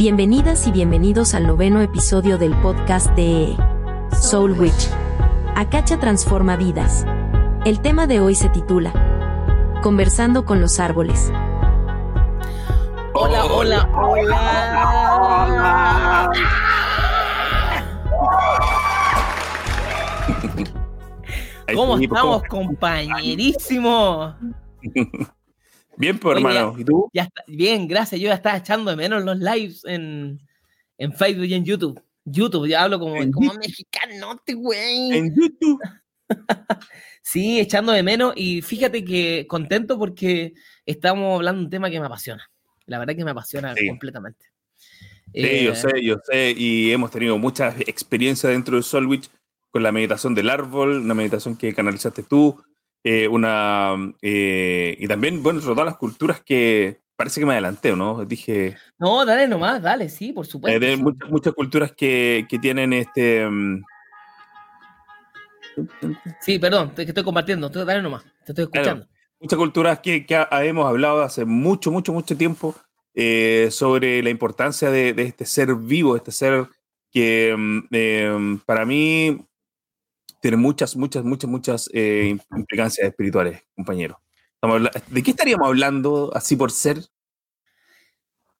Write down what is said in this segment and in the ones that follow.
Bienvenidas y bienvenidos al noveno episodio del podcast de Soul Witch. Acacha transforma vidas. El tema de hoy se titula Conversando con los árboles. Hola, hola, hola. ¿Cómo estamos, compañerísimo? Bien, pues, hermano. ¿Y tú? Ya está, bien, gracias. Yo ya estaba echando de menos los lives en, en Facebook y en YouTube. YouTube, ya hablo como, como mexicanote, güey. En YouTube. sí, echando de menos. Y fíjate que contento porque estamos hablando de un tema que me apasiona. La verdad que me apasiona Sí. completamente. Sí, yo Eh, sé, yo sé. Y hemos tenido mucha experiencia dentro de Solwich con la meditación del árbol, una meditación que canalizaste tú, eh, una eh, y también, bueno, todas las culturas que parece que me adelanté, ¿o ¿no? Dije, No, dale nomás, dale, sí, por eh, supuesto. muchas, muchas culturas que, que tienen este... mm, Sí, perdón, te que estoy compartiendo. Dale nomás, te estoy Claro. escuchando. muchas culturas que, que ha- hemos hablado hace mucho, mucho, mucho tiempo sobre la importancia de, de este ser vivo, este ser que mm, para mí tiene muchas, muchas, muchas, muchas eh, implicancias espirituales, compañero. ¿De qué estaríamos hablando así por ser?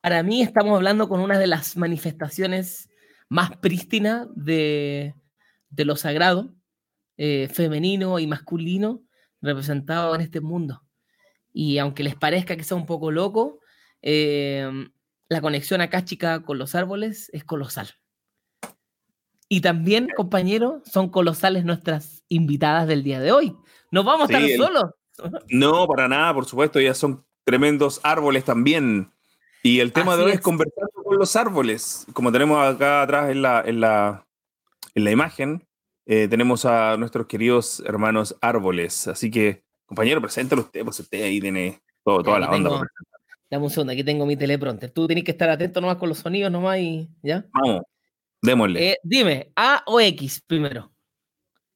Para mí estamos hablando con una de las manifestaciones más prístinas de, de lo sagrado, eh, femenino y masculino, representado en este mundo. Y aunque les parezca que sea un poco loco, eh, la conexión acá, chica, con los árboles es colosal. Y también, compañeros, son colosales nuestras invitadas del día de hoy. No vamos a Sí, estar el- solos. No, para nada, por supuesto, ellas son tremendos árboles también. Y el tema Así de hoy es. es conversando con los árboles. Como tenemos acá atrás en la, en la, en la imagen, eh, tenemos a nuestros queridos hermanos árboles. Así que, compañero, preséntalo usted, pues usted ahí tiene todo- toda Aquí la onda. tengo- Dame un segundo, aquí tengo mi teleprompter. Tú tienes que estar atento nomás con los sonidos nomás y ya. Vamos, démosle. Eh, dime, ¿A o X primero?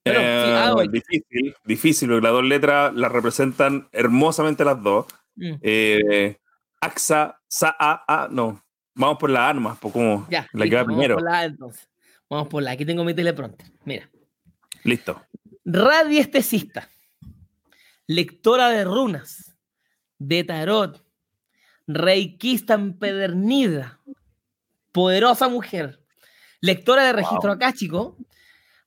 Sí, Eh, A o X. difícil, difícil, porque las dos letras las representan hermosamente las dos. Mm, Eh, AXA, SA, A, A, no. Vamos por la A nomás, por como ya, la que listo, va vamos primero. por la A entonces. Vamos por la, aquí tengo mi teleprompter. Mira, Listo. radiestesista, lectora de runas, de tarot, reikista empedernida, poderosa mujer, lectora de registro acá, chico,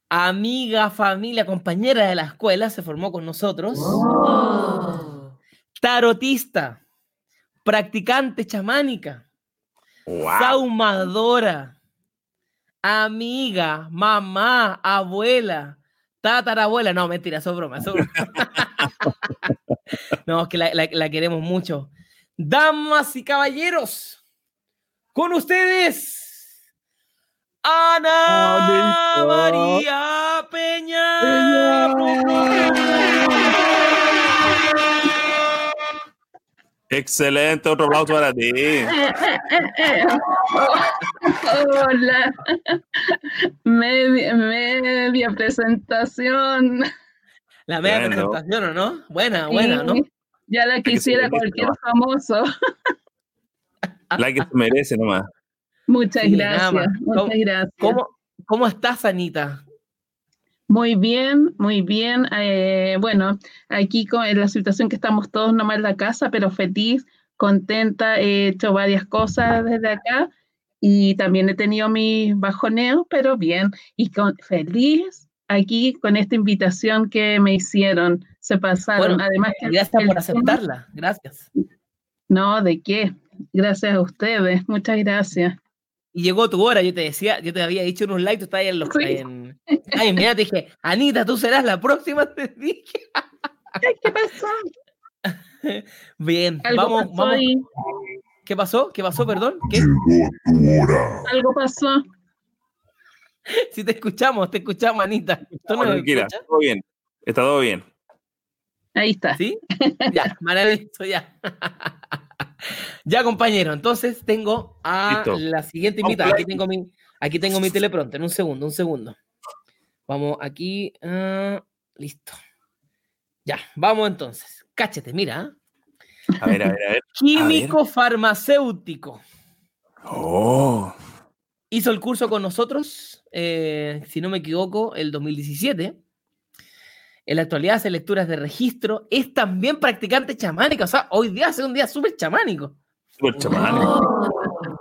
amiga, familia, compañera de la escuela, se formó con nosotros, tarotista, practicante chamánica, Wow. saumadora, amiga, mamá, abuela, tatarabuela. No, mentira, eso es broma, eso es broma. no, es que la, la- la queremos mucho. Damas y caballeros, con ustedes, Ana. María Peña. Excelente, otro aplauso para ti. Hola. Media, media presentación. La media Bueno. presentación, ¿o no? Buena, buena, ¿no? Ya la quisiera cualquier famoso. La que se merece nomás. Muchas Sí, gracias. Muchas ¿Cómo- gracias. ¿Cómo, ¿Cómo estás, Anita? Muy bien, muy bien. Eh, bueno, aquí con en la situación que estamos todos nomás en la casa, pero feliz, contenta. He hecho varias cosas desde acá y también he tenido mis bajoneos, pero bien. Y con, feliz aquí con esta invitación que me hicieron. Se pasaron. Bueno, Además, que Gracias el por aceptarla. Gracias. No, ¿de qué? Gracias a ustedes. Muchas gracias. Y llegó tu hora, yo te decía, yo te había dicho en un live, tú estabas ahí en los. Sí. En, ay, mira, te dije, Anita, tú serás la próxima, te dije. ¿Qué pasó? Bien, Algo vamos, pasó vamos. ahí. ¿Qué pasó? ¿Qué pasó, perdón? ¿Qué? Algo pasó. Si te escuchamos, te escuchamos, Anita. ¿Tú no Tranquila, escuchas? todo bien. Está todo bien. Ahí está. ¿Sí? Ya, maravilloso, ya. Ya, compañero, entonces tengo a Listo. la siguiente invitada. Aquí tengo mi, aquí tengo mi teleprompter. Un segundo, un segundo. Vamos aquí. ah, listo. Ya, vamos entonces. Cáchete, mira. A ver, a ver, a ver. Químico farmacéutico. Oh. Hizo el curso con nosotros, eh, si no me equivoco, el 2017. En la actualidad hace lecturas de registro. Es también practicante chamánica. O sea, hoy día hace un día súper chamánico. Súper chamánico.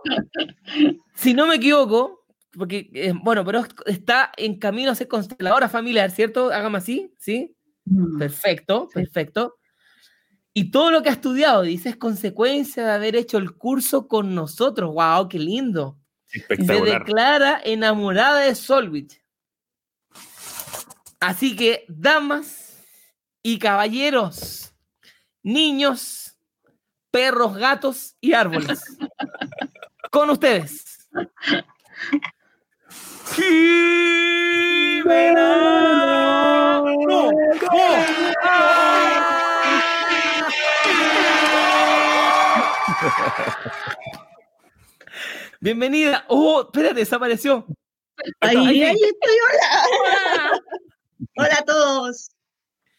Si no me equivoco, porque, eh, bueno, pero está en camino a ser consteladora familiar, ¿cierto? Hágame así, ¿sí? Mm. Perfecto, perfecto. Y todo lo que ha estudiado, dice, es consecuencia de haber hecho el curso con nosotros. ¡Wow! ¡Qué lindo! Se Espectacular. declara enamorada de Solwich. Así que, damas y caballeros, niños, perros, gatos y árboles. Con ustedes. Jimena. No, Bienvenida. Oh, espérate, desapareció. Ahí, Ahí. ahí estoy, hola. Hola a todos.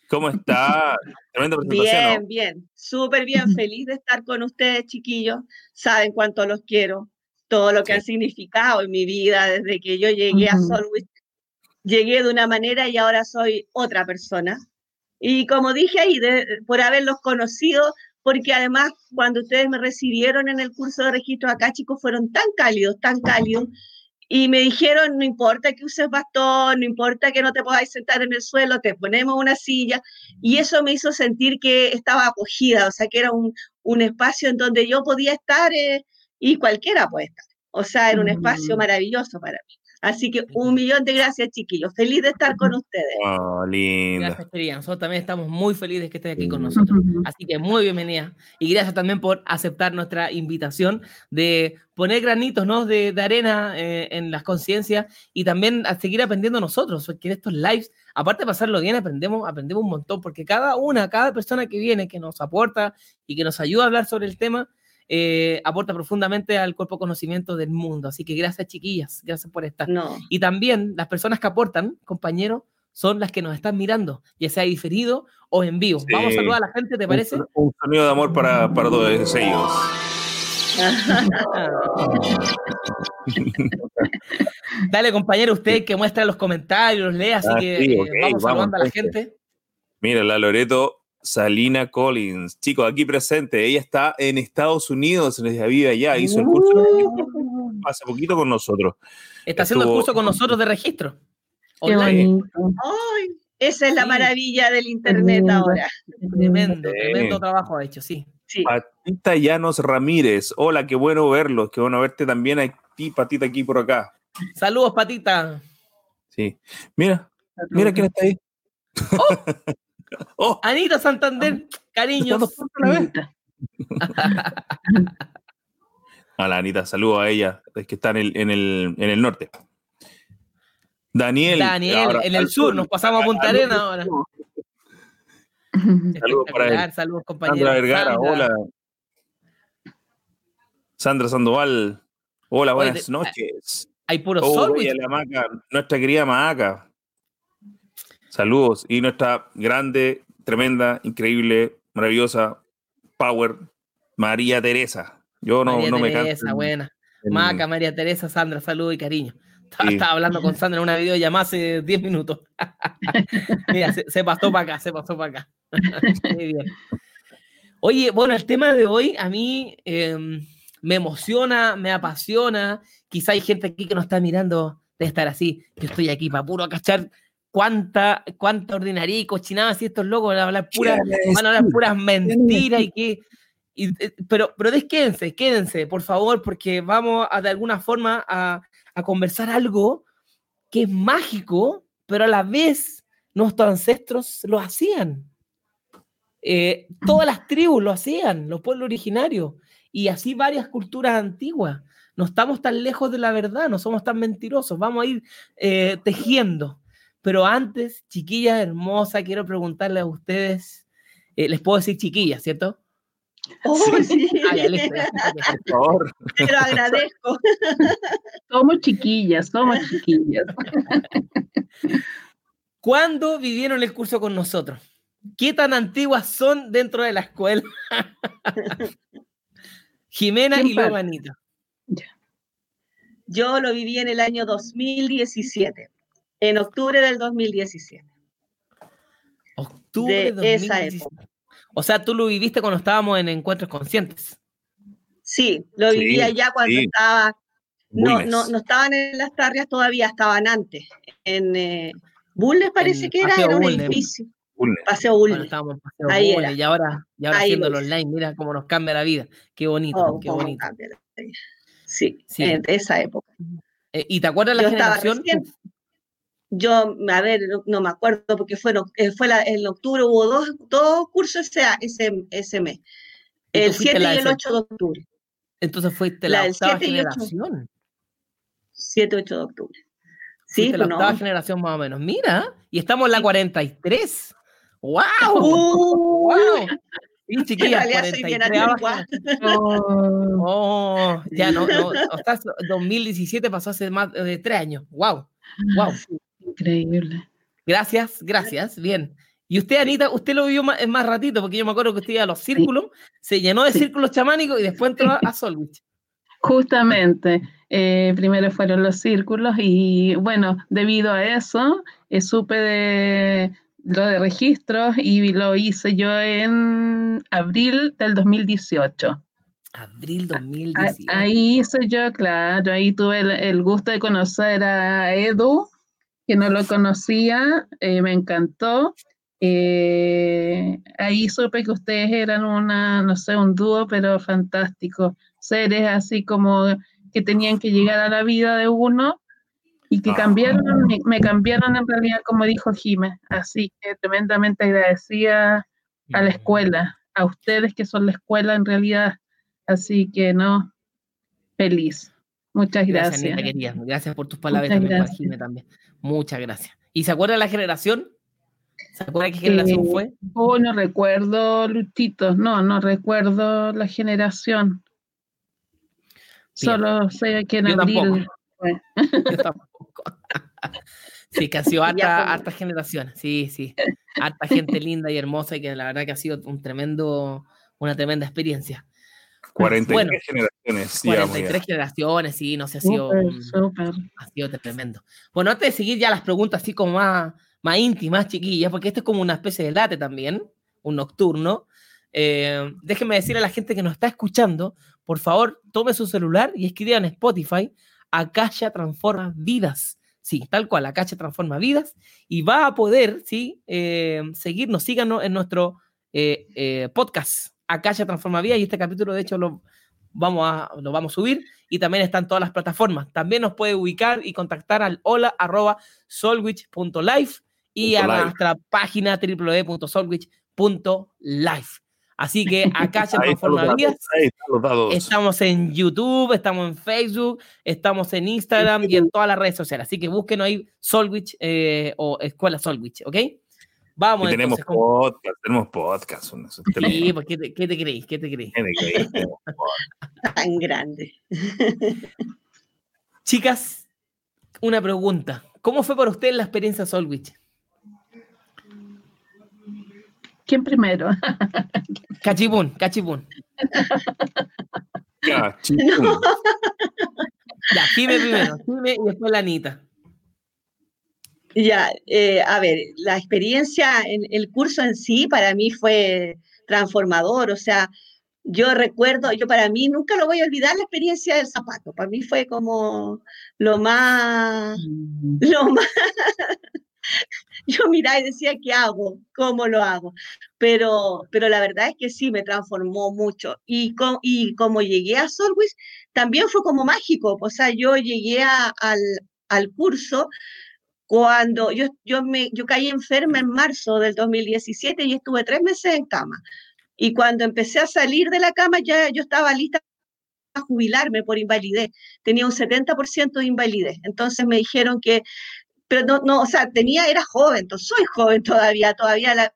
¿Cómo está? Tremenda presentación. Bien, bien, súper bien, feliz de estar con ustedes, chiquillos. Saben cuánto los quiero, todo lo que Sí. han significado en mi vida desde que yo llegué a Ujú. Solwich. Llegué de una manera y ahora soy otra persona. Y como dije ahí, de- por haberlos conocido, porque además cuando ustedes me recibieron en el curso de registro acá, chicos, fueron tan cálidos, tan cálidos, y me dijeron, no importa que uses bastón, no importa que no te podáis sentar en el suelo, te ponemos una silla, y eso me hizo sentir que estaba acogida, o sea, que era un, un espacio en donde yo podía estar eh, y cualquiera puede estar. O sea, era un espacio Mm. maravilloso para mí. Así que un millón de gracias, chiquillos. Feliz de estar con ustedes. Oh, linda. Gracias, querida. Nosotros también estamos muy felices que estés aquí con nosotros. Así que muy bienvenida. Y gracias también por aceptar nuestra invitación de poner granitos ¿no? de, de arena eh, en las conciencias y también a seguir aprendiendo nosotros, porque en estos lives, aparte de pasarlo bien, aprendemos, aprendemos un montón, porque cada una, cada persona que viene, que nos aporta y que nos ayuda a hablar sobre el tema, eh, aporta profundamente al cuerpo conocimiento del mundo. Así que gracias, chiquillas, gracias por estar. No, Y también las personas que aportan, compañeros, son las que nos están mirando, ya sea diferido o en vivo. Sí. Vamos a saludar a la gente, ¿te parece? Un, un sonido de amor para, para todos ellos. Dale, compañero, usted que muestra los comentarios, los lee, así Ah, que sí, eh, vamos vamos, saludando a la gente. Mira, la Loreto Salina Collins. Chicos, aquí presente. Ella está en Estados Unidos, les vive allá. Hizo el curso registro hace poquito con nosotros. Está haciendo el curso con nosotros de registro. Qué Online. bonito. Ay, esa es la Sí. maravilla del internet ahora. Tremendo, Sí. tremendo trabajo ha hecho, sí. Sí. Patita Llanos Ramírez. Hola, qué bueno verlos. Qué bueno verte también a ti, Patita, aquí por acá. Saludos, Patita. Sí. Mira, mira quién está ahí. Oh, Anita Santander, cariños. juntos a la Anita, saludo a ella, es que está en el, en el, en el norte. Daniel. Daniel, ahora, en el sur, nos pasamos a Punta al- Arena ahora. Saludos para él. Saludos, compañeros. Sandra Vergara, Sandra. hola. Sandra Sandoval, hola, buenas noches. Hay puro Oh, sol, oye, la Maca, nuestra querida Maca. Saludos. Y nuestra grande, tremenda, increíble, maravillosa, power, María Teresa. Yo no, María no me Teresa, canso. en- buena. en- Maca, María Teresa, Sandra, saludos y cariño. Estaba, Sí. estaba hablando con Sandra en una videollamada hace 10 minutos. Mira, se, se pasó para acá, se pasó para acá. Muy bien. Oye, bueno, el tema de hoy a mí em, me emociona, me apasiona. Quizá hay gente aquí que nos está mirando de estar así. Yo estoy aquí para puro cachar cuánta, cuánta ordinaria y cochinada si estos locos van a hablar pura, van a hablar puras mentiras y que. y, eh, pero, pero quédense, quédense, por favor, porque vamos a de alguna forma a, a conversar algo que es mágico, pero a la vez nuestros ancestros lo hacían. Eh, todas las tribus lo hacían, los pueblos originarios, y así varias culturas antiguas. No estamos tan lejos de la verdad, no somos tan mentirosos, vamos a ir eh, tejiendo. Pero antes, chiquillas hermosas, quiero preguntarle a ustedes, eh, les puedo decir chiquillas, ¿cierto? Oh, sí. Ah, ya, listo, ya, ok. Por favor. Te lo agradezco. Somos chiquillas, somos chiquillas. ¿Cuándo vivieron el curso con nosotros? ¿Qué tan antiguas son dentro de la escuela? Jimena ¿Quién y. Ya. Yo lo viví en el año 2017, en octubre del 2017. Octubre De de esa 2017. O sea, tú lo viviste cuando estábamos en Encuentros Conscientes. Sí, lo Sí, vivía ya cuando sí. estaba, no, no, no estaban en las tarrias todavía, estaban antes. En eh, Bulnes parece En que era, era un Bulnes. edificio, Bulnes. Paseo Bulnes. estábamos en Paseo Ahí Bulnes, era. y ahora, y ahora haciéndolo online, mira cómo nos cambia la vida. Qué bonito, Oh, qué cómo bonito. cambia la vida. Sí, Sí. en esa época. Eh, ¿Y te acuerdas la Yo generación? Yo, a ver, no, no me acuerdo porque fue, eh, fue la- en octubre, hubo dos, dos cursos ese, ese, ese mes. ¿Y El fuiste 7 la y el set- 8 de octubre. Entonces fuiste La la octava 7 y ocho. generación. 7 8 de octubre. Sí, la pues octava no. generación más o menos. Mira, y estamos en la 43. ¡Wow! Uh, ¡Wow! Sí, en chiquillas, realidad soy bien 43 antigua. Oh, Oh, ya no, no. O sea, 2017 pasó hace más de tres años. ¡Wow! ¡Wow! Increíble. Gracias, gracias. Bien. Y usted, Anita, usted lo vio más, más ratito, porque yo me acuerdo que usted iba a los círculos, se llenó de Sí. círculos chamánicos y después entró a, Solwich. Justamente, eh, primero fueron los círculos y bueno, debido a eso, eh, supe de lo de registros y lo hice yo en abril del 2018. Abril A- 2018. Ahí hice yo, claro, ahí tuve el, el gusto de conocer a Edu, que no lo conocía, eh, me encantó. Eh, ahí supe que ustedes eran una, no sé, un dúo, pero fantástico. Seres así como que tenían que llegar a la vida de uno y que Ah. cambiaron, me, me cambiaron en realidad, como dijo Jimé. Así que tremendamente agradecida a la escuela, a ustedes que son la escuela en realidad. Así que no, feliz. Muchas Gracias, gracias. Querida. Gracias por tus palabras también. Jimé también. Muchas gracias. ¿Y se acuerda la generación? ¿Se acuerda qué generación Eh, fue? Oh, no recuerdo, Luchito, no, no recuerdo la generación. Solo sé que en Yo abril fue. Yo tampoco. Sí, que han sido harta- hartas generaciones. Sí, sí. Harta gente linda y hermosa y que la verdad que ha sido un tremendo, una tremenda experiencia. 43 Bueno, generaciones, digamos. 43 ya. generaciones, sí, no sé, ha sido, ha sido tremendo. Bueno, antes de seguir ya las preguntas así como más, más íntimas, chiquillas, porque esto es como una especie de late también, un nocturno. eh, déjenme decirle a la gente que nos está escuchando, por favor, tome su celular y escriba en Spotify, Acaya Transforma Vidas. Sí, tal cual, Acaya Transforma Vidas. Y va a poder, sí, eh, seguirnos, síganos en nuestro eh, eh, podcast, Acaya Transforma Vidas. Y este capítulo, de hecho, lo vamos, a, lo vamos a subir. Y también están todas las plataformas. También nos puede ubicar y contactar al hola arroba solwich.life y a live. nuestra página www.solwich.life. Así que los Transforma Vidas. Estamos en YouTube, estamos en Facebook, estamos en Instagram y en todas las redes sociales. Así que búsquenos ahí Solwich eh, o Escuela Solwich, ¿ok? Vamos Y tenemos entonces podcast, tenemos podcast. Sí, pues, ¿qué te, qué te creéis? ¿Qué te podcast. Tan grande. Chicas, una pregunta. ¿Cómo fue para ustedes la experiencia Solwich? ¿Quién primero? Cachipún, cachipún. Ya, chipum. Ya, Jime primero, Jime y después la Anita. Ya, eh, a ver, la experiencia en el curso en sí para mí fue transformador, o sea, yo recuerdo, yo para mí nunca lo voy a olvidar la experiencia del zapato, para mí fue como lo más, lo más, yo miraba y decía, ¿qué hago? ¿Cómo lo hago? Pero, pero la verdad es que sí, me transformó mucho. Y, co- y como llegué a Solwich, también fue como mágico, o sea, yo llegué a- al, al curso cuando yo, yo, me, yo caí enferma en marzo del 2017 y estuve tres meses en cama. Y cuando empecé a salir de la cama ya yo estaba lista a jubilarme por invalidez. Tenía un 70% de invalidez. Entonces me dijeron que, pero no, no, o sea, tenía, era joven, entonces soy joven todavía, todavía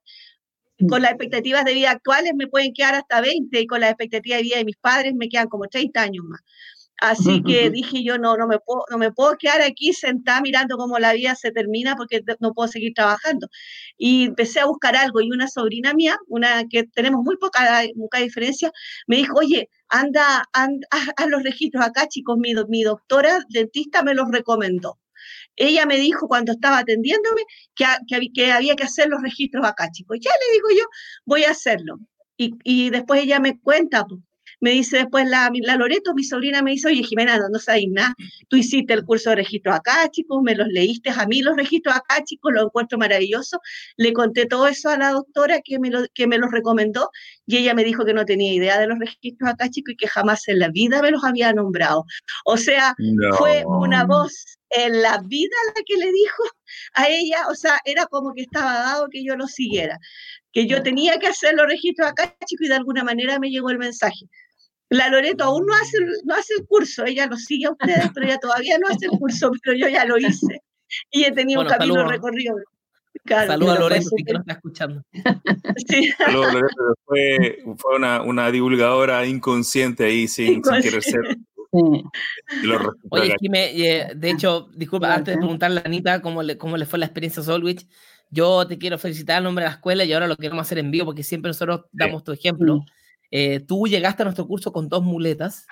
con las expectativas de vida actuales me pueden quedar hasta 20 y con las expectativas de vida de mis padres me quedan como 30 años más. Así que dije yo, no, no me puedo, no me puedo quedar aquí sentada mirando cómo la vida se termina porque no puedo seguir trabajando. Y empecé a buscar algo y una sobrina mía, una que tenemos muy poca, poca diferencia, me dijo, oye, anda, anda a, los registros acá, chicos, mi, mi doctora dentista me los recomendó. Ella me dijo cuando estaba atendiéndome que, que, había que hacer los registros acá, chicos. Ya le digo yo, voy a hacerlo. Y, y después ella me cuenta, pues, me dice después la, la Loreto, mi sobrina, me dice, oye, Jimena, no, no sabes nada, tú hiciste el curso de registro acá, chicos, me los leíste a mí los registros acá, chicos, lo encuentro maravilloso. Le conté todo eso a la doctora que me, lo, que me los recomendó y ella me dijo que no tenía idea de los registros acá, chicos, y que jamás en la vida me los había nombrado. O sea, fue una voz en la vida la que le dijo a ella, o sea, era como que estaba dado que yo lo siguiera, que yo tenía que hacer los registros acá, chicos, y de alguna manera me llegó el mensaje. La Loreto aún no hace, no hace el curso, ella lo sigue a ustedes, pero ella todavía no hace el curso, pero yo ya lo hice. Y he tenido un camino recorrido. Saludos a Loreto, que nos está escuchando. Sí. Saludos, Loreto, fue, fue una, una, divulgadora inconsciente ahí, sin, sin querer ser. Oye, Jimé, eh, de hecho, disculpa, antes de preguntarle a Anita cómo le, cómo le fue la experiencia Solwich, yo te quiero felicitar al nombre de la escuela y ahora lo queremos hacer en vivo porque siempre nosotros damos tu ejemplo. Eh, tú llegaste a nuestro curso con dos muletas.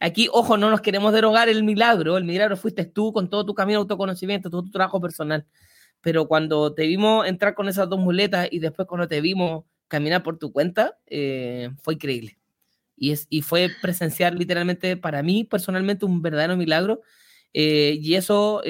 Aquí, ojo, no nos queremos derogar el milagro. El milagro fuiste tú con todo tu camino de autoconocimiento, todo tu trabajo personal. Pero cuando te vimos entrar con esas dos muletas y después cuando te vimos caminar por tu cuenta, eh, fue increíble. Y, es, y fue presenciar literalmente para mí personalmente un verdadero milagro. Eh, y eso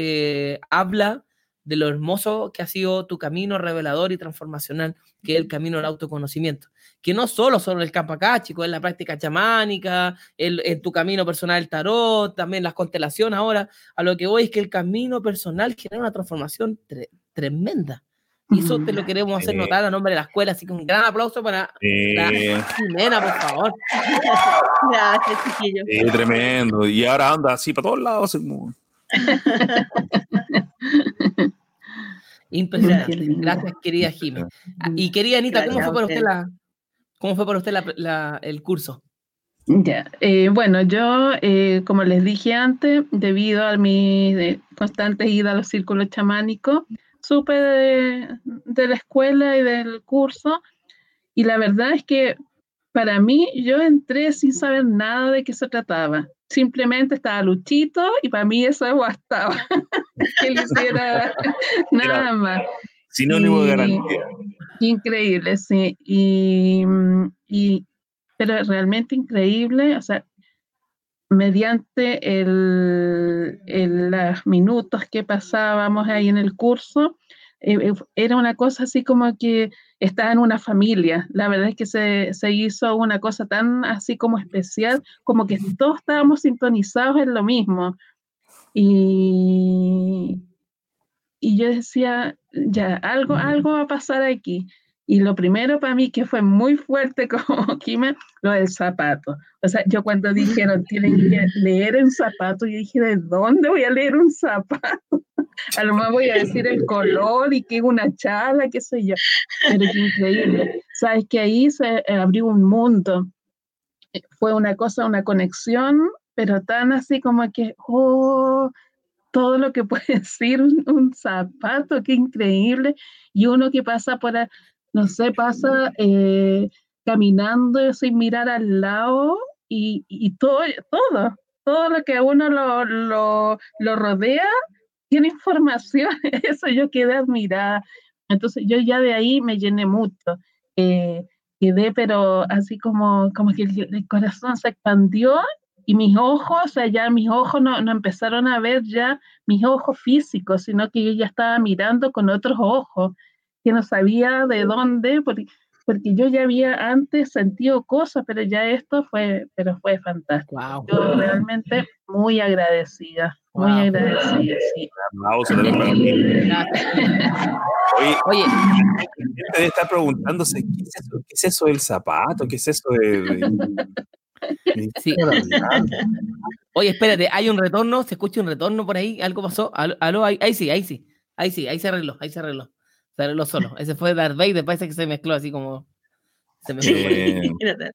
habla de lo hermoso que ha sido tu camino revelador y transformacional, que es el camino del autoconocimiento. Que no solo sobre el campo acá, chicos, es la práctica chamánica, el, en tu camino personal el tarot, también las constelaciones ahora. A lo que voy es que el camino personal genera una transformación tremenda. Y eso te lo queremos hacer notar a nombre de la escuela, así que un gran aplauso para la Jimena, por favor. Gracias, chiquillo. tremendo. Y ahora anda así para todos lados. Impresionante. Gracias, querida Jimmy. Ah, y querida Anita, ¿cómo fue para usted, la, cómo fue para usted la, el curso? Ya, eh, bueno, yo, eh, como les dije antes, debido a mi constante ida a los círculos chamánicos, supe de, de, la escuela y del curso, y la verdad es que para mí, yo entré sin saber nada de qué se trataba simplemente estaba Luchito y para mí eso bastaba, que le hiciera nada más. Sinónimo de garantía. Increíble, sí. Y, y, pero realmente increíble, o sea, mediante el, el, los minutos que pasábamos ahí en el curso, eh, eh, era una cosa así como que estaba en una familia. La verdad es que se, se, hizo una cosa tan así como especial, como que todos estábamos sintonizados en lo mismo. Y, y yo decía, ya, algo, algo va a pasar aquí. Y lo primero para mí que fue muy fuerte como Kima, lo del zapato. O sea, yo cuando dijeron, tienen que leer un zapato, yo dije, ¿de dónde voy a leer un zapato? A lo más voy a decir el color y que una chala, qué sé yo. Pero es increíble. Sabes que ahí se abrió un mundo. Fue una cosa, una conexión, pero tan así como que, oh, todo lo que puede decir un, un zapato, qué increíble. Y uno que pasa por, no sé, pasa eh, caminando sin mirar al lado y, y, todo, todo, todo lo que a uno lo, lo, lo rodea tiene información. Eso yo quedé admirada. Entonces yo ya de ahí me llené mucho. Eh, quedé, pero así como, como que el, corazón se expandió y mis ojos, o sea, ya mis ojos no, no, empezaron a ver ya mis ojos físicos, sino que yo ya estaba mirando con otros ojos que no sabía de dónde, porque, porque yo ya había antes sentido cosas, pero ya esto fue, pero fue fantástico. Yo realmente muy agradecida, muy agradecida, sí. Oye, Oye, debe estar preguntándose, ¿qué es eso, ¿Qué es eso del zapato? ¿Qué es eso de...? Sí. Oye, espérate, hay un retorno, se escucha un retorno por ahí, algo pasó, aló, ahí, ahí sí, ahí sí, ahí sí, ahí se arregló, ahí se arregló lo solo. Ese fue Darth Vader, parece que se mezcló así como. Se mezcló.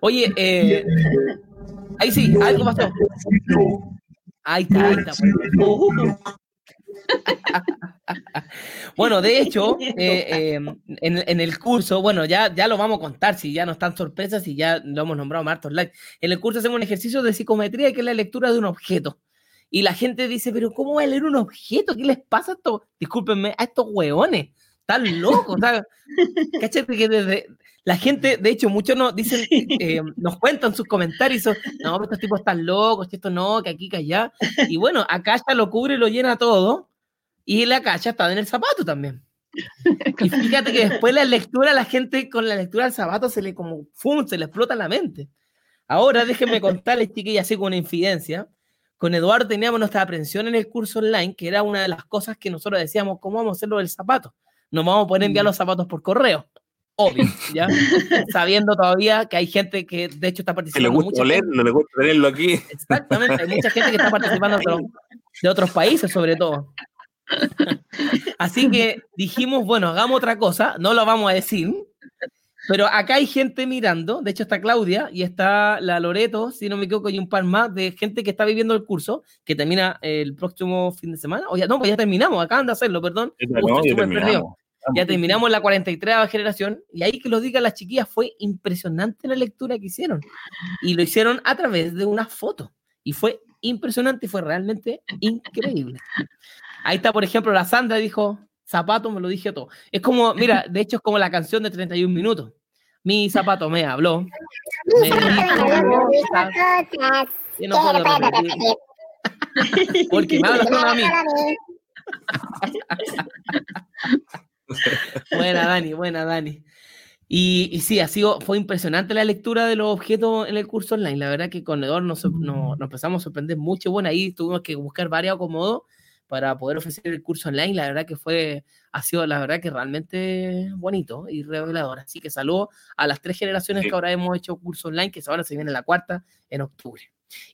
Oye, eh, Ahí sí, algo pasó. Ahí está, ahí está. Bueno, de hecho, eh, eh, en, el curso, bueno, ya, ya lo vamos a contar, si ya no están sorpresas, y ya lo hemos nombrado Martos Light. En el curso hacemos un ejercicio de psicometría que es la lectura de un objeto. Y la gente dice, pero ¿cómo voy a leer un objeto? ¿Qué les pasa a estos, discúlpenme, a estos hueones? Están locos, ¿sabes? Cáchate que desde, la gente, de hecho, muchos nos dicen, eh, nos cuentan sus comentarios, no, estos tipos están locos, esto no, que aquí, que allá. Y bueno, acá ya lo cubre, lo llena todo, y la cacha está en el zapato también. Y fíjate que después la lectura, la gente con la lectura del zapato se le como, ¡fum!, se le explota la mente. Ahora déjenme contarles, chiquillas, así con una infidencia. Con Eduardo teníamos nuestra aprensión en el curso online, que era una de las cosas que nosotros decíamos, ¿cómo vamos a hacerlo del zapato? Nos vamos a poner a enviar mm. los zapatos por correo obvio, ¿ya? Sabiendo todavía que hay gente que de hecho está participando. le gusta leer, no le gusta tenerlo aquí. Exactamente, hay mucha gente que está participando de otros países sobre todo. Así que dijimos, bueno, hagamos otra cosa, no lo vamos a decir, pero acá hay gente mirando, de hecho está Claudia y está la Loreto, si no me equivoco, y un par más de gente que está viviendo el curso, que termina el próximo fin de semana, o ya no, pues ya terminamos, acaban de hacerlo, perdón. Ya terminamos la 43 generación y ahí que lo digan las chiquillas fue impresionante la lectura que hicieron. Y lo hicieron a través de una foto. Y fue impresionante y fue realmente increíble. Ahí está, por ejemplo, la Sandra dijo, zapato, me lo dije todo. Es como, mira, de hecho es como la canción de 31 minutos. Mi zapato me habló. Me dijo, Porque me habla a mí. buena, Dani, buena, Dani. Y, y, sí, ha sido, fue impresionante la lectura de los objetos en el curso online. La verdad que con Edor nos, nos, empezamos a sorprender mucho. Bueno, ahí tuvimos que buscar varios acomodos para poder ofrecer el curso online. La verdad que fue, ha sido la verdad que realmente bonito y revelador. Así que saludo a las tres generaciones que ahora hemos hecho curso online, que ahora se viene la cuarta en octubre.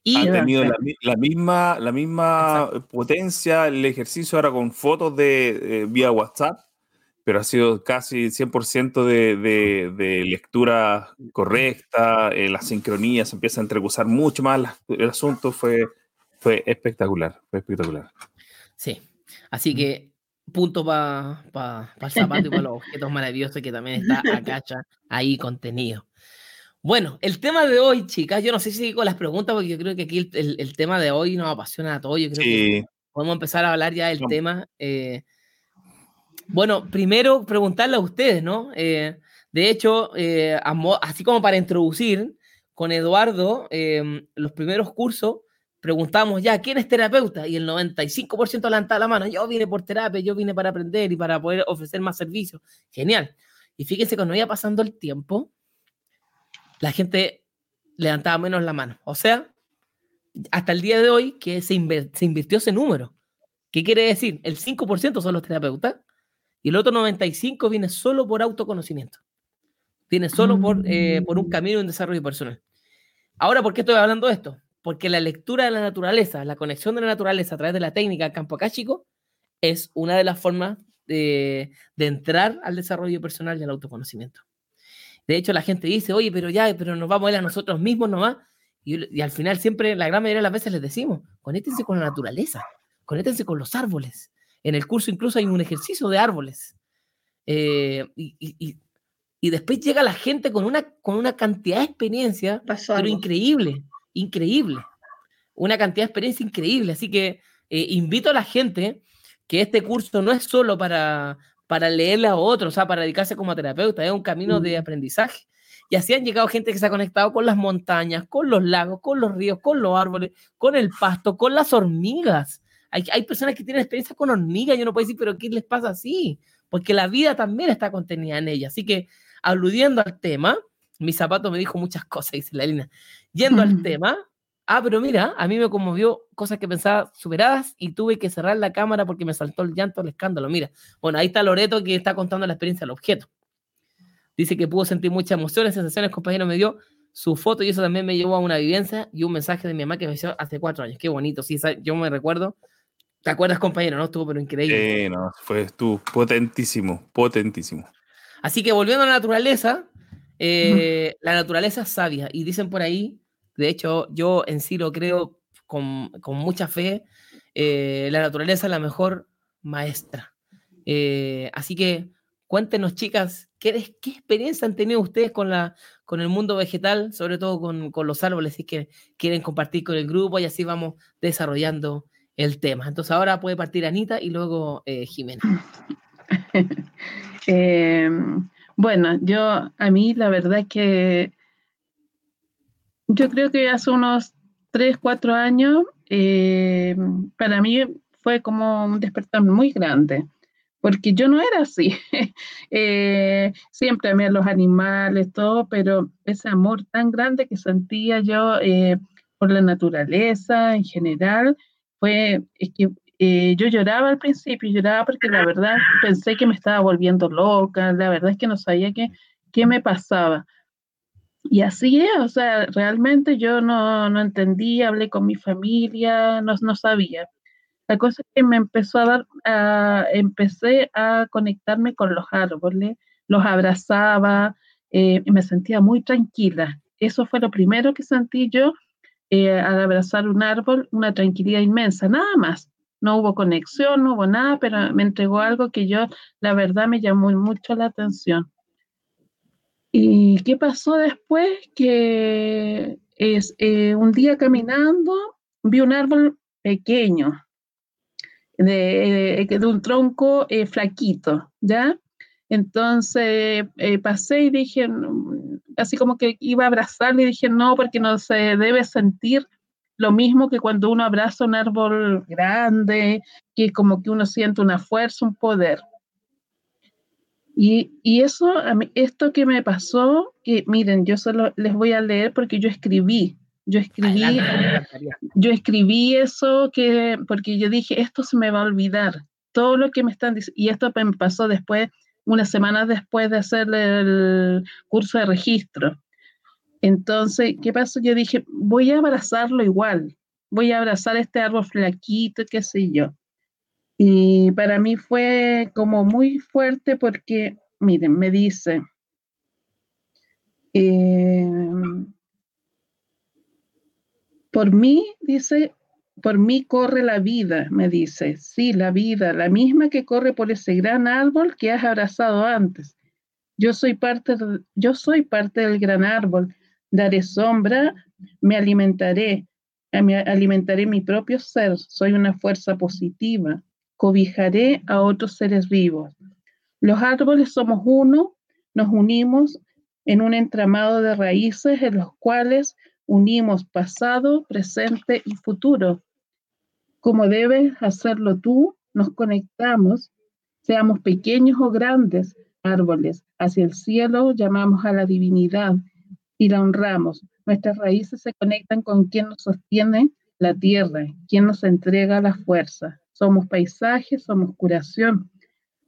Y Han tenido la, misma, la misma potencia el ejercicio ahora con fotos de eh, vía WhatsApp pero ha sido casi 100% de, de, de, lectura correcta, eh, la sincronía se empieza a entrecruzar mucho más, el asunto fue, fue espectacular, fue espectacular. Sí, así que punto para pa, el zapato y para los objetos maravillosos que también está acá ahí contenido. Bueno, el tema de hoy, chicas, yo no sé si con las preguntas, porque yo creo que aquí el, el, tema de hoy nos apasiona a todos. Yo creo que podemos empezar a hablar ya del tema. Eh, bueno, primero preguntarle a ustedes, ¿no? Eh, de hecho, eh, así como para introducir, con Eduardo, em, los primeros cursos, preguntamos ya, ¿quién es terapeuta? Y el 95% levantaba la mano, yo vine por terapia, yo vine para aprender y para poder ofrecer más servicios. Genial. Y fíjense, cuando iba pasando el tiempo, la gente levantaba menos la mano. O sea, hasta el día de hoy que se, se invirtió ese número. ¿Qué quiere decir? El 5% son los terapeutas y el otro 95 viene solo por autoconocimiento. Viene solo por, eh, por un mm. camino en desarrollo personal. Ahora, ¿por qué estoy hablando de esto? Porque la lectura de la naturaleza, la conexión de la naturaleza a través de la técnica campo akáshico es una de las formas de, de, entrar al desarrollo personal y al autoconocimiento. De hecho, la gente dice, oye, pero ya, pero nos vamos a ir a nosotros mismos nomás. Y, y al final siempre, la gran mayoría de las veces les decimos, conéctense con la naturaleza, conéctense con los árboles, en el curso incluso hay un ejercicio de árboles. Eh, y, después llega la gente con una, con una cantidad de experiencia, pero increíble, increíble. Una cantidad de experiencia increíble. Así que eh, invito a la gente que este curso no es solo para, para leerle a otros, o sea, para dedicarse como terapeuta, es un camino de aprendizaje. Y así han llegado gente que se ha conectado con las montañas, con los lagos, con los ríos, con los árboles, con el pasto, con las hormigas. Hay, personas que tienen experiencia con hormigas y uno puede decir, pero ¿qué les pasa así? Porque la vida también está contenida en ella. Así que, aludiendo al tema, mi zapato me dijo muchas cosas, dice la Lina. Yendo al tema, ah, pero mira, a mí me conmovió cosas que pensaba superadas y tuve que cerrar la cámara porque me saltó el llanto, el escándalo. Mira, bueno, ahí está Loreto que está contando la experiencia del objeto. Dice que pudo sentir muchas emociones, sensaciones, compañero me dio su foto y eso también me llevó a una vivencia y un mensaje de mi mamá que me hizo hace cuatro años. Qué bonito, sí, yo me recuerdo ¿Te acuerdas, compañero? No estuvo, pero increíble. Sí, no, fue estuvo potentísimo, potentísimo. Así que volviendo a la naturaleza, eh, la naturaleza es sabia. Y dicen por ahí, De hecho, yo en sí lo creo con, con mucha fe. Eh, la naturaleza es la mejor maestra. Eh, así que cuéntenos, chicas, ¿qué, ¿qué, experiencia han tenido ustedes con, la, con el mundo vegetal, sobre todo con, con los árboles, si que quieren compartir con el grupo y así vamos desarrollando el tema. Entonces ahora puede partir Anita y luego eh, Jimena. eh, bueno, yo a mí la verdad que yo creo que hace unos 3, 4 años, eh, para mí fue como un despertar muy grande, porque yo no era así. eh, siempre amé a los animales, todo, pero ese amor tan grande que sentía yo eh, por la naturaleza en general, fue, es que eh, yo lloraba al principio, lloraba porque la verdad pensé que me estaba volviendo loca, la verdad es que no sabía qué, qué me pasaba. Y así es, o sea, realmente yo no, no entendía, hablé con mi familia, no, no sabía. La cosa es que me empezó a dar, uh, empecé a conectarme con los árboles, los abrazaba eh, y me sentía muy tranquila. Eso fue lo primero que sentí yo eh, al abrazar un árbol, una tranquilidad inmensa, nada más. No hubo conexión, no hubo nada, pero me entregó algo que yo, la verdad, me llamó mucho la atención. ¿Y qué pasó después? Que es eh, un día caminando, vi un árbol pequeño, de, de un tronco eh, flaquito, ¿ya? Entonces eh, pasé y dije, así como que iba a abrazarle y dije, no, porque no se debe sentir lo mismo que cuando uno abraza un árbol grande, que como que uno siente una fuerza, un poder. Y, y eso, a mí, esto que me pasó, que miren, yo solo les voy a leer porque yo escribí, yo escribí, yo escribí eso que, porque yo dije, esto se me va a olvidar, todo lo que me están diciendo, y esto me pasó después, unas semanas después de hacer el curso de registro. Entonces, ¿qué pasó? Yo dije, voy a abrazarlo igual, voy a abrazar este árbol flaquito, qué sé yo. Y para mí fue como muy fuerte porque, miren, me dice, eh, por mí, dice, por mí corre la vida, me dice, sí, la vida, la misma que corre por ese gran árbol que has abrazado antes. Yo soy parte, yo soy parte del gran árbol, daré sombra, me alimentaré, me alimentaré mi propio ser, soy una fuerza positiva, cobijaré a otros seres vivos. Los árboles somos uno, nos unimos en un entramado de raíces en los cuales unimos pasado, presente y futuro. Como debes hacerlo tú, nos conectamos, seamos pequeños o grandes árboles, hacia el cielo llamamos a la divinidad y la honramos. Nuestras raíces se conectan con quien nos sostiene la tierra, quien nos entrega la fuerza. Somos paisaje, somos curación,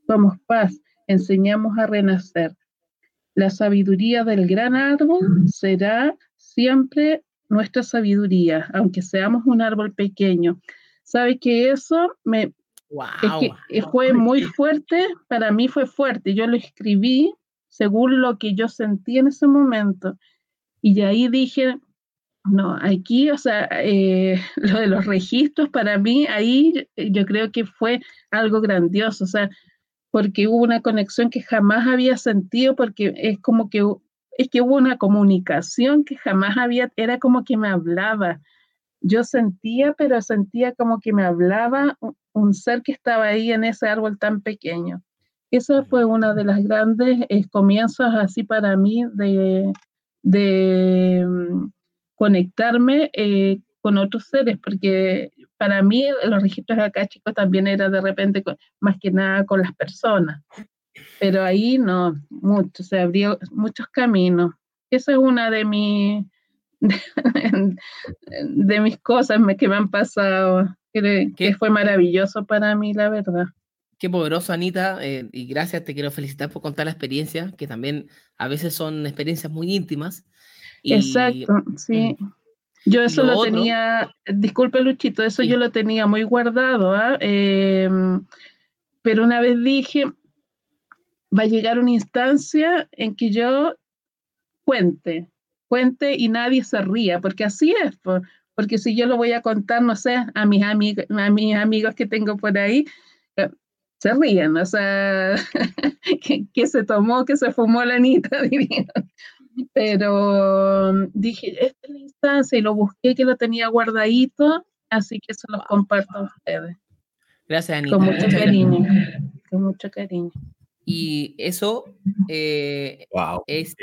somos paz, enseñamos a renacer. La sabiduría del gran árbol será siempre nuestra sabiduría, aunque seamos un árbol pequeño. ¿Sabe que eso me wow. es que fue muy fuerte? Para mí fue fuerte. Yo lo escribí según lo que yo sentí en ese momento. Y ahí dije, no, aquí, o sea, eh, lo de los registros para mí, ahí yo creo que fue algo grandioso, o sea, porque hubo una conexión que jamás había sentido, porque es como que, es que hubo una comunicación que jamás había, era como que me hablaba. Yo sentía, pero sentía como que me hablaba un, ser que estaba ahí en ese árbol tan pequeño. Esa fue una de las grandes eh, comienzos así para mí de, de conectarme eh, con otros seres, porque para mí los registros acá, chicos, también era de repente con, más que nada con las personas, pero ahí no, mucho, se abrió muchos caminos. Esa es una de, mi, de, de mis cosas que me han pasado, que, que fue maravilloso para mí, la verdad. Qué poderoso, Anita, eh, y gracias, te quiero felicitar por contar la experiencia, que también a veces son experiencias muy íntimas. Y, Exacto, sí. Yo eso lo, lo tenía, disculpe Luchito, eso sí. yo lo tenía muy guardado, ¿eh? Eh, pero una vez dije, va a llegar una instancia en que yo cuente, cuente y nadie se ría, porque así es, porque si yo lo voy a contar, no sé, a mis, amigos, a mis amigos que tengo por ahí, eh, se ríen, o sea, que, se tomó, que se fumó la anita, Pero mm, dije, esta es la instancia y lo busqué que lo tenía guardadito, así que se los comparto a ustedes. Gracias, Anita. Con mucho cariño, con mucho cariño. Y eso eh, wow, es...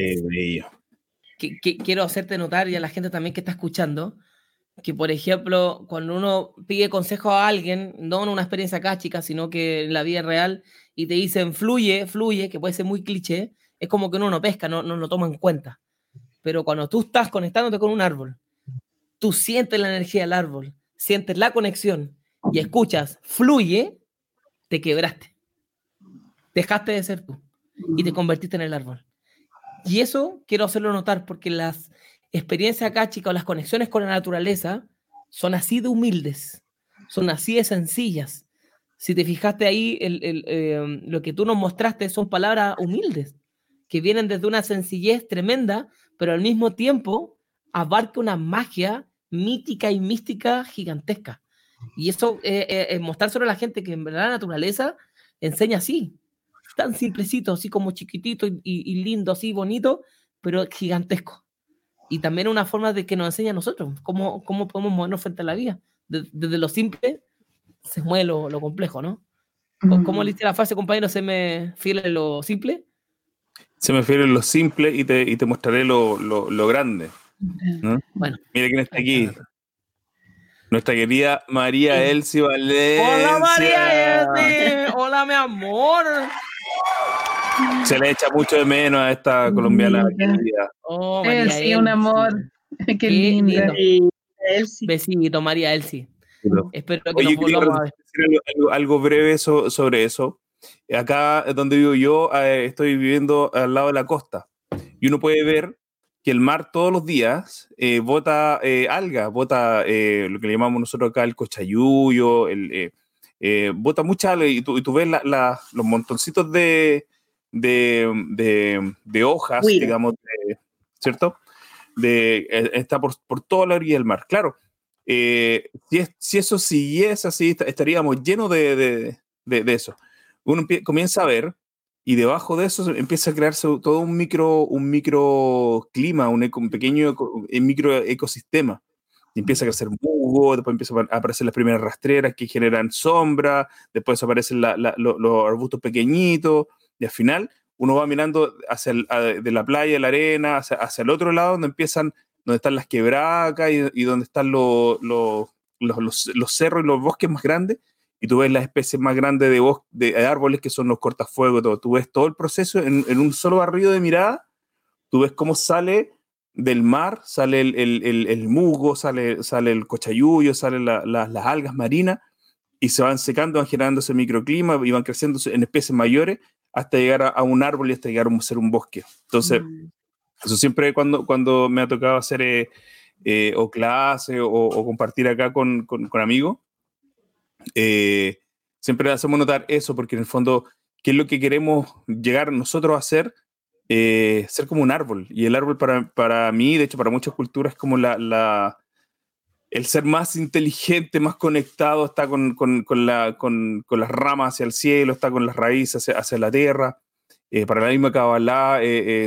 Que, quiero hacerte notar y a la gente también que está escuchando, que por ejemplo, cuando uno pide consejo a alguien, no en una experiencia acá, chica, sino que en la vida real, y te dicen fluye, fluye, que puede ser muy cliché, es como que uno no pesca, no, no lo toma en cuenta. Pero cuando tú estás conectándote con un árbol, tú sientes la energía del árbol, sientes la conexión y escuchas fluye, te quebraste. Dejaste de ser tú y te convertiste en el árbol. Y eso quiero hacerlo notar porque las experiencias acá, chicas, o las conexiones con la naturaleza son así de humildes, son así de sencillas. Si te fijaste ahí, em, lo que tú nos mostraste son palabras humildes, que vienen desde una sencillez tremenda, pero al mismo tiempo abarca una magia mítica y mística gigantesca. Y eso, eh, eh, mostrar sobre la gente que en verdad la naturaleza enseña así, tan simplecito, así como chiquitito y, lindo, así bonito, pero gigantesco. Y también una forma de que nos enseña a nosotros cómo, cómo podemos movernos frente a la vida. Desde, lo simple se mueve lo, complejo, ¿no? ¿Cómo le la frase, compañero? ¿Se me fiel lo simple? Se me fiel lo simple y te, y te mostraré lo, lo, grande. Bueno. Mira quién está aquí. Nuestra querida María Elsie Valencia. Hola María Elsie. Hola mi amor. Se le echa mucho de menos a esta colombiana. Oh, María Elsie, un amor. Qué, linda. Besito, María Elsie. Espero que Oye, nos volvamos a decir algo, breve sobre eso. Acá donde vivo yo, eh, estoy viviendo al lado de la costa y uno puede ver que el mar todos los días eh, bota eh, alga, bota eh, lo que le llamamos nosotros acá el cochayuyo, el, bota mucha alga y tú, ves los montoncitos de, de, hojas, digamos, ¿cierto? De, está por, por, toda la orilla del mar. Claro, si, si eso siguiese así, estaríamos llenos de, de eso. Uno comienza a ver y debajo de eso empieza a crearse todo un micro, un microclima, un, un pequeño micro ecosistema. Y empieza a crecer musgo, después empiezan a aparecer las primeras rastreras que generan sombra, después aparecen los arbustos pequeñitos, y al final uno va mirando hacia de la playa, la arena, hacia, el otro lado donde empiezan, donde están las quebracas y, y donde están los, los, los cerros y los bosques más grandes, y tú ves las especies más grandes de, de árboles que son los cortafuegos, todo. tú ves todo el proceso en, un solo barrido de mirada, tú ves cómo sale del mar, sale el, el, el, musgo, sale, sale el cochayuyo, salen las algas marinas y se van secando, van generando ese microclima y van creciendo en especies mayores hasta llegar a, un árbol y hasta llegar a ser un bosque. Entonces, mm. eso siempre cuando, cuando me ha tocado hacer eh, eh, o clase o, compartir acá con, con, con amigos, eh, siempre hacemos notar eso, porque en el fondo, ¿qué es lo que queremos llegar nosotros a hacer? Eh, ser como un árbol. Y el árbol para, para mí, de hecho para muchas culturas, es como la, el ser más inteligente, más conectado, está con, con, con, la, con, las ramas hacia el cielo, está con las raíces hacia, la tierra. Eh, para la misma Kabbalah,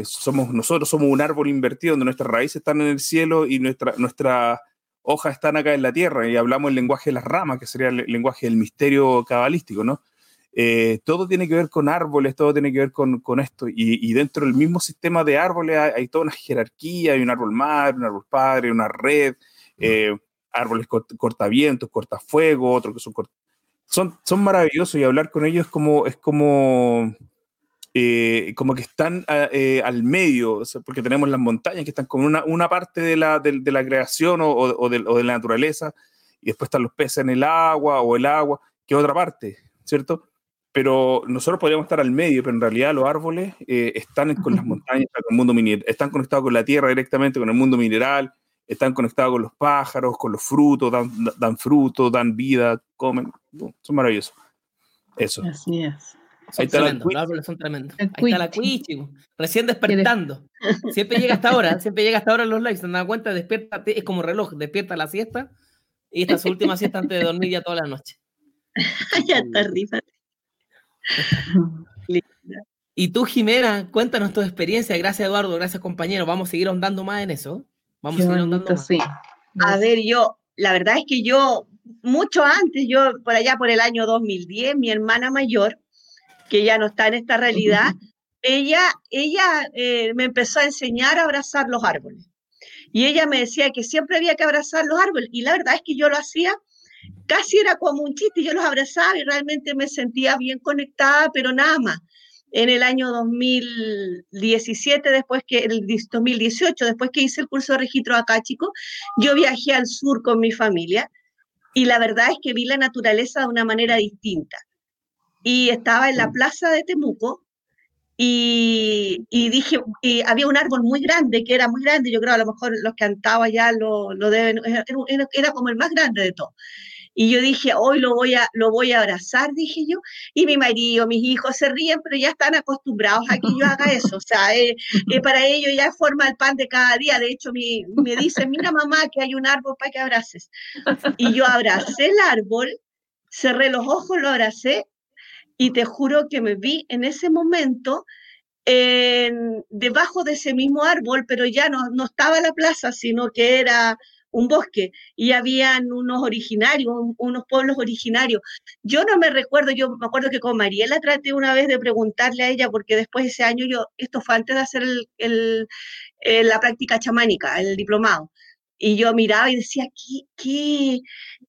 somos, nosotros somos un árbol invertido donde nuestras raíces están en el cielo y nuestra, nuestra hojas están acá en la tierra y hablamos el lenguaje de las ramas, que sería el lenguaje del misterio cabalístico, ¿no? Eh, todo tiene que ver con árboles, todo tiene que ver con, con esto. Y, dentro del mismo sistema de árboles hay, toda una jerarquía, hay un árbol madre, un árbol padre, una red, eh, árboles cortavientos, cortafuego, otros que son, son son maravillosos y hablar con ellos es como, es como eh, como que están eh, al medio, porque tenemos las montañas que están como una, una parte de la, de, la creación o, o, de, o, de, la naturaleza, y después están los peces en el agua o el agua, que es otra parte, ¿cierto? Pero nosotros podríamos estar al medio, pero en realidad los árboles eh, están con las montañas, con el mundo mineral, están conectados con la tierra directamente, con el mundo mineral, están conectados con los pájaros, con los frutos, dan, dan frutos, dan vida, comen, son maravillosos. Eso. Así es. Son tremendos, los árboles son tremendos. Ahí está la cuichi, recién despertando. Siempre llega hasta ahora, siempre llega hasta ahora en los likes. ¿Se dan cuenta? Despierta, es como reloj, despierta la siesta y esta es su última siesta antes de dormir ya toda la noche. ya está arriba. y tú, Jimena, cuéntanos tu experiencia. Gracias, Eduardo. Gracias, compañero. Vamos a seguir ahondando más en eso. Vamos a seguir ahondando más. A ver, yo, la verdad es que yo, mucho antes, yo por allá por el año 2010, mi hermana mayor, que ya no está en esta realidad, ella, ella eh, me empezó a enseñar a abrazar los árboles. Y ella me decía que siempre había que abrazar los árboles. Y la verdad es que yo lo hacía, casi era como un chiste, yo los abrazaba y realmente me sentía bien conectada, pero nada más. En el año 2017, después que, el 2018, después que hice el curso de registro acá, chicos, yo viajé al sur con mi familia y la verdad es que vi la naturaleza de una manera distinta. Y estaba en la plaza de Temuco y, dije, y había un árbol muy grande, que era muy grande, yo creo a lo mejor los que han ya lo, lo deben, era, era, como el más grande de todo. Y yo dije, hoy lo voy a, lo voy a abrazar, dije yo, y mi marido, mis hijos se ríen, pero ya están acostumbrados a que yo haga eso. O sea, eh, eh, para ellos ya forma el pan de cada día. De hecho, mi, me dicen, mira mamá, que hay un árbol para que abraces. Y yo abracé el árbol, cerré los ojos, lo abracé y te juro que me vi en ese momento debajo de ese mismo árbol, pero ya no, no estaba la plaza, sino que era un bosque y habían unos originarios, unos pueblos originarios. Yo no me recuerdo, yo me acuerdo que con Mariela traté una vez de preguntarle a ella, porque después de ese año yo, esto fue antes de hacer el, la práctica chamánica, el diplomado. Y yo miraba y decía, ¿qué, qué,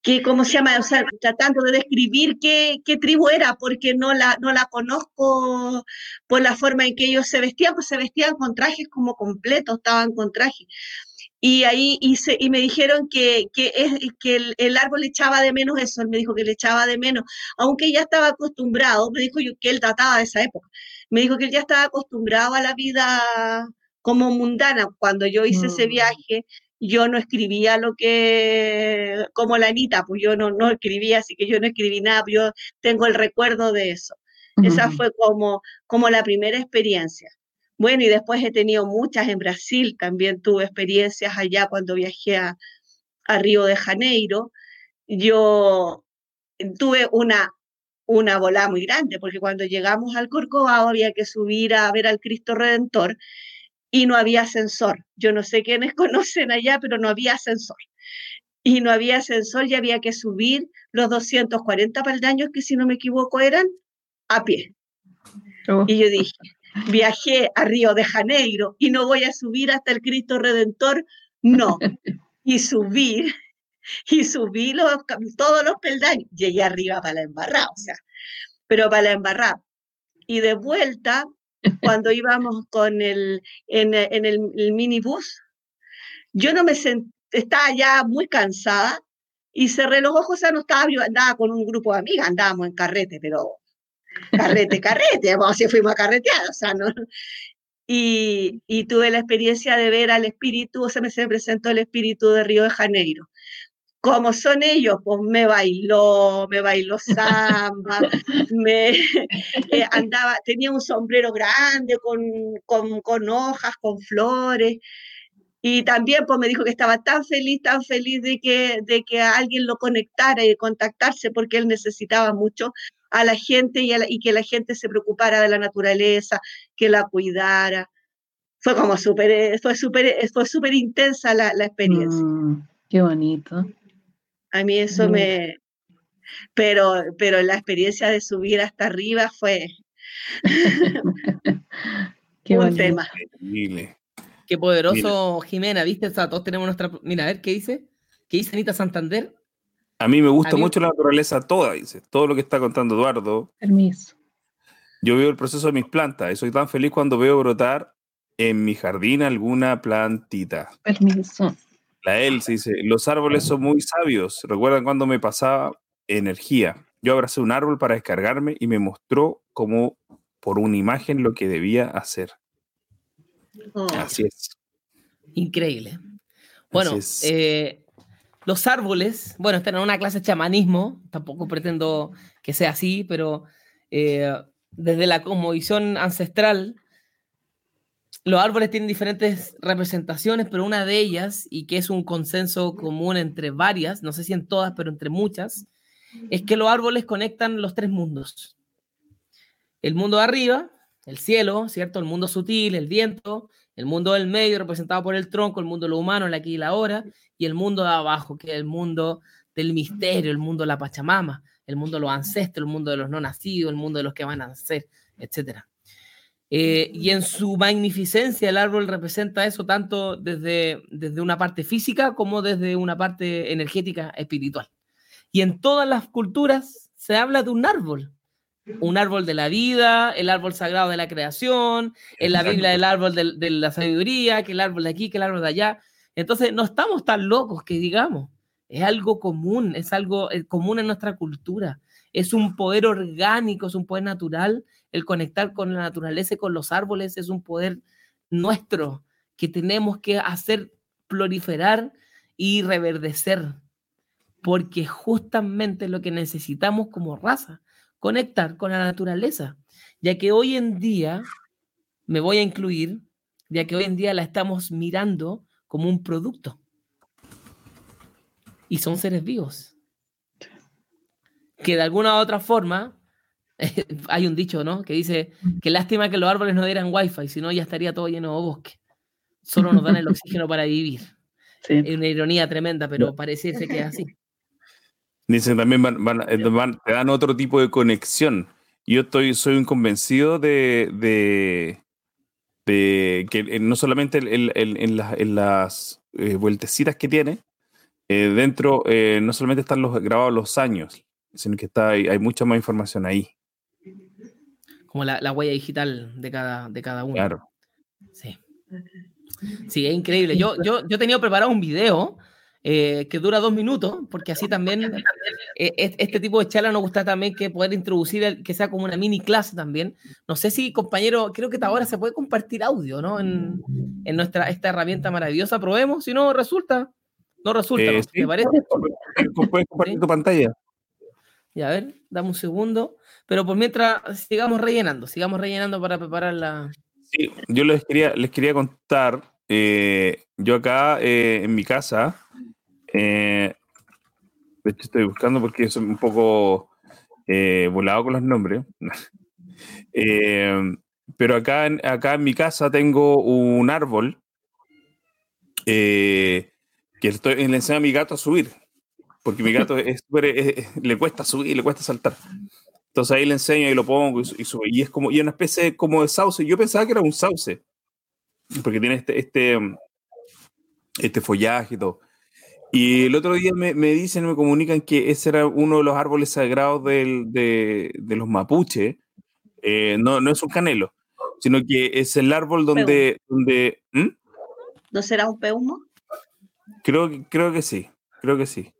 qué cómo se llama? O sea, tratando de describir qué, qué, tribu era, porque no la, no la conozco por la forma en que ellos se vestían, pues se vestían con trajes como completos, estaban con trajes. Y ahí hice, y me dijeron que, que, es, que el, el, árbol echaba de menos eso, él me dijo que le echaba de menos, aunque ya estaba acostumbrado, me dijo que él trataba de esa época, me dijo que él ya estaba acostumbrado a la vida como mundana. Cuando yo hice ese mm. viaje, yo no escribía lo que, como la Anita, pues yo no, no escribía, así que yo no escribí nada, yo tengo el recuerdo de eso. Esa fue como, como la primera experiencia. Bueno, y después he tenido muchas en Brasil, también tuve experiencias allá cuando viajé a, a Río de Janeiro. Yo tuve una, una volada muy grande, porque cuando llegamos al Corcovado había que subir a ver al Cristo Redentor y no había ascensor. Yo no sé quiénes conocen allá, pero no había ascensor. Y no había ascensor y había que subir los 240 peldaños que si no me equivoco eran a pie. Oh. Y yo dije, viajé a Río de Janeiro y no voy a subir hasta el Cristo Redentor, no. Y subir, y subí los, todos los peldaños. Llegué arriba para la embarrada, o sea, pero para la embarrada. Y de vuelta cuando íbamos con el, en, en el, minibús, yo no me sentí, estaba ya muy cansada y cerré los ojos, o sea, no estaba, yo andaba con un grupo de amigas, andábamos en carrete, pero carrete, carrete, vamos, si fuimos a carretear, o sea, no. Y, y, tuve la experiencia de ver al espíritu, o sea, me se presentó el espíritu de Río de Janeiro como son ellos, pues me bailó, me bailó samba, me eh, andaba, tenía un sombrero grande con, con, con, hojas, con flores. Y también pues me dijo que estaba tan feliz, tan feliz de que, de que alguien lo conectara y contactarse porque él necesitaba mucho a la gente y, y que la gente se preocupara de la naturaleza, que la cuidara. Fue como súper, fue súper, fue súper intensa la, la experiencia. Mm, qué bonito. A mí eso me... Pero, pero la experiencia de subir hasta arriba fue Qué un tema. Qué poderoso, Jimena, ¿viste? todos tenemos nuestra... Mira, a ver, ¿qué dice? ¿Qué dice Anita Santander? A mí me gusta mucho la naturaleza toda, dice. Todo lo que está contando Eduardo. Permiso. Yo veo el proceso de mis plantas y soy tan feliz cuando veo brotar en mi jardín alguna plantita. Permiso. La Elsa dice, los árboles son muy sabios. ¿Recuerdan cuando me pasaba energía? Yo abracé un árbol para descargarme y me mostró como por una imagen lo que debía hacer. Oh. Así es. Increíble. Bueno, eh, los árboles, bueno, están en una clase de chamanismo, tampoco pretendo que sea así, pero eh, desde la cosmovisión ancestral, los árboles tienen diferentes representaciones, pero una de ellas, y que es un consenso común entre varias, no sé si en todas, pero entre muchas, es que los árboles conectan los tres mundos. El mundo de arriba, el cielo, ¿cierto? El mundo sutil, el viento, el mundo del medio representado por el tronco, el mundo de lo humano, el aquí y la ahora, y el mundo de abajo, que es el mundo del misterio, el mundo de la Pachamama, el mundo de los ancestros, el mundo de los no nacidos, el mundo de los que van a nacer, etc. Eh, y en su magnificencia el árbol representa eso tanto desde, desde una parte física como desde una parte energética espiritual. Y en todas las culturas se habla de un árbol, un árbol de la vida, el árbol sagrado de la creación, en la Biblia el árbol de, de, la sabiduría, que el árbol de aquí, que el árbol de allá. Entonces no estamos tan locos que digamos, es algo común, es algo eh, común en nuestra cultura, es un poder orgánico, es un poder natural, el conectar con la naturaleza y con los árboles es un poder nuestro que tenemos que hacer proliferar y reverdecer, porque justamente lo que necesitamos como raza conectar con la naturaleza, ya que hoy en día, me voy a incluir, ya que hoy en día la estamos mirando como un producto. Y son seres vivos. Que de alguna u otra forma, hay un dicho, ¿no? Que dice que lástima que los árboles no dieran wifi, si no ya estaría todo lleno de bosque. Solo nos dan el oxígeno para vivir. Sí. Es una ironía tremenda, pero parece que es así. Dicen también van, van, eh, van, te dan otro tipo de conexión. Yo estoy, soy un convencido de, de, de que no solamente en, en, en, las, en las eh, vueltecitas que tiene, eh, dentro eh, no solamente están los grabados los años, sino que está, hay, hay mucha más información ahí. Como la, la, huella digital de cada, de cada uno. Claro. Sí. Sí, es increíble. Yo, yo, yo he tenido preparado un video eh, que dura dos minutos, porque así también eh, este tipo de charla nos gusta también que poder introducir, el, que sea como una mini clase también. No sé si, compañero, creo que ahora se puede compartir audio, ¿no? En, en nuestra, esta herramienta maravillosa. Probemos, si no resulta, no resulta, eh, ¿te parece? Puedes compartir ¿Sí? tu pantalla. Ya, a ver, dame un segundo. Pero por mientras, sigamos rellenando, sigamos rellenando para preparar la... Sí, yo les quería, les quería contar, eh, yo acá eh, en mi casa, eh, de hecho, estoy buscando porque soy un poco eh, volado con los nombres. eh, pero acá, acá en mi casa tengo un árbol eh, que estoy, le enseño a mi gato a subir. Porque mi gato es, es, le cuesta subir, le cuesta saltar. Entonces ahí le enseño y lo pongo y, y sube. Y es como y una especie como de sauce. Yo pensaba que era un sauce. Porque tiene este, este, este follaje y todo. Y el otro día me, me, dicen, me comunican que ese era uno de los árboles sagrados del, de, de, los mapuches. Eh, no, no es un canelo, sino que es el árbol donde... donde ¿hmm? ¿No será un peumo? Creo, creo que sí, creo que sí.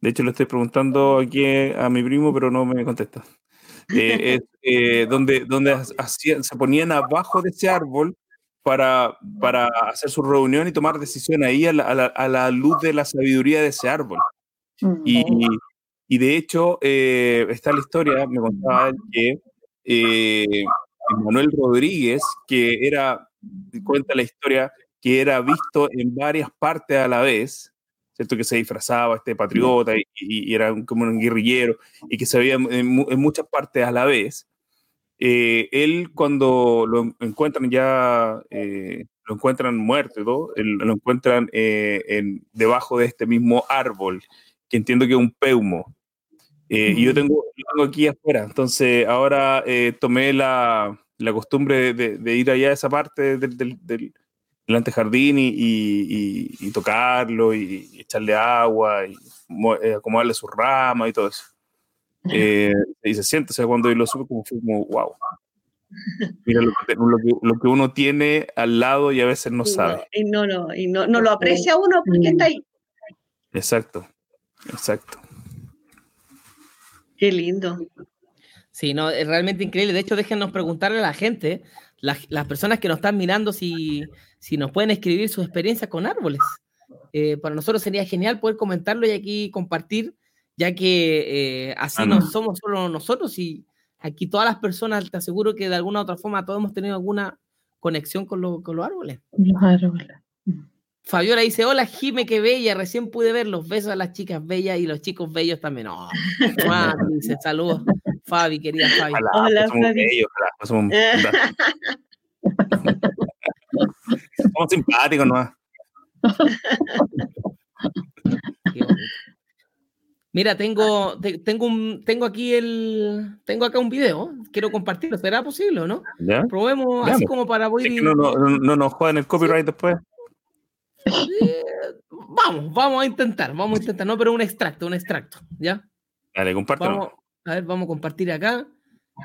De hecho, le estoy preguntando aquí a mi primo, pero no me contesta. Eh, es, eh, donde donde hacían, se ponían abajo de ese árbol para, para hacer su reunión y tomar decisión ahí a la, a la, a la luz de la sabiduría de ese árbol. Y, y de hecho, eh, está la historia, me contaba que eh, Manuel Rodríguez, que era, cuenta la historia, que era visto en varias partes a la vez, ¿cierto? Que se disfrazaba este patriota y, y, y era como un guerrillero y que se veía en, en muchas partes a la vez. Eh, él cuando lo encuentran ya, eh, lo encuentran muerto, ¿no? lo encuentran eh, en, debajo de este mismo árbol, que entiendo que es un peumo. Eh, y yo tengo, yo tengo, aquí afuera, entonces ahora tomé la, la costumbre de, de, ir allá a esa parte del, del, del, del antejardín y, y, y, tocarlo y, echarle agua y acomodarle su rama y todo eso. Eh, y se siente, o sea, cuando lo supe como fue como, wow. Mira lo que, lo, que, lo que, uno tiene al lado y a veces no y sabe. y no, no, y no, no lo aprecia uno porque está ahí. Exacto, exacto. Qué lindo. Sí, no, es realmente increíble. De hecho, déjenos preguntarle a la gente, las, las personas que nos están mirando, si, si nos pueden escribir su experiencia con árboles. Eh, para nosotros sería genial poder comentarlo y aquí compartir ya que eh, así ah, no. no. somos solo nosotros y aquí todas las personas, te aseguro que de alguna u otra forma todos hemos tenido alguna conexión con, lo- con los árboles. Los árboles. Fabiola dice, hola Jime, qué bella, recién pude ver los besos a las chicas bellas y los chicos bellos también. Oh, dice, saludos, Fabi, querida Fabi. Hola, pues somos Fabi. bellos, pues somos simpáticos nomás. Qué bonito. Mira, tengo, te- tengo, un, tengo aquí el, tengo acá un video, quiero compartirlo, ¿será posible o no? ¿Ya? Probemos así Veamos. como para Es ir... no, no, no, no nos jodan el copyright después. Eh, vamos, vamos a intentar, vamos a intentar, no, pero un extracto, un extracto, ¿ya? Dale, compártelo. Vamos, a ver, vamos a compartir acá.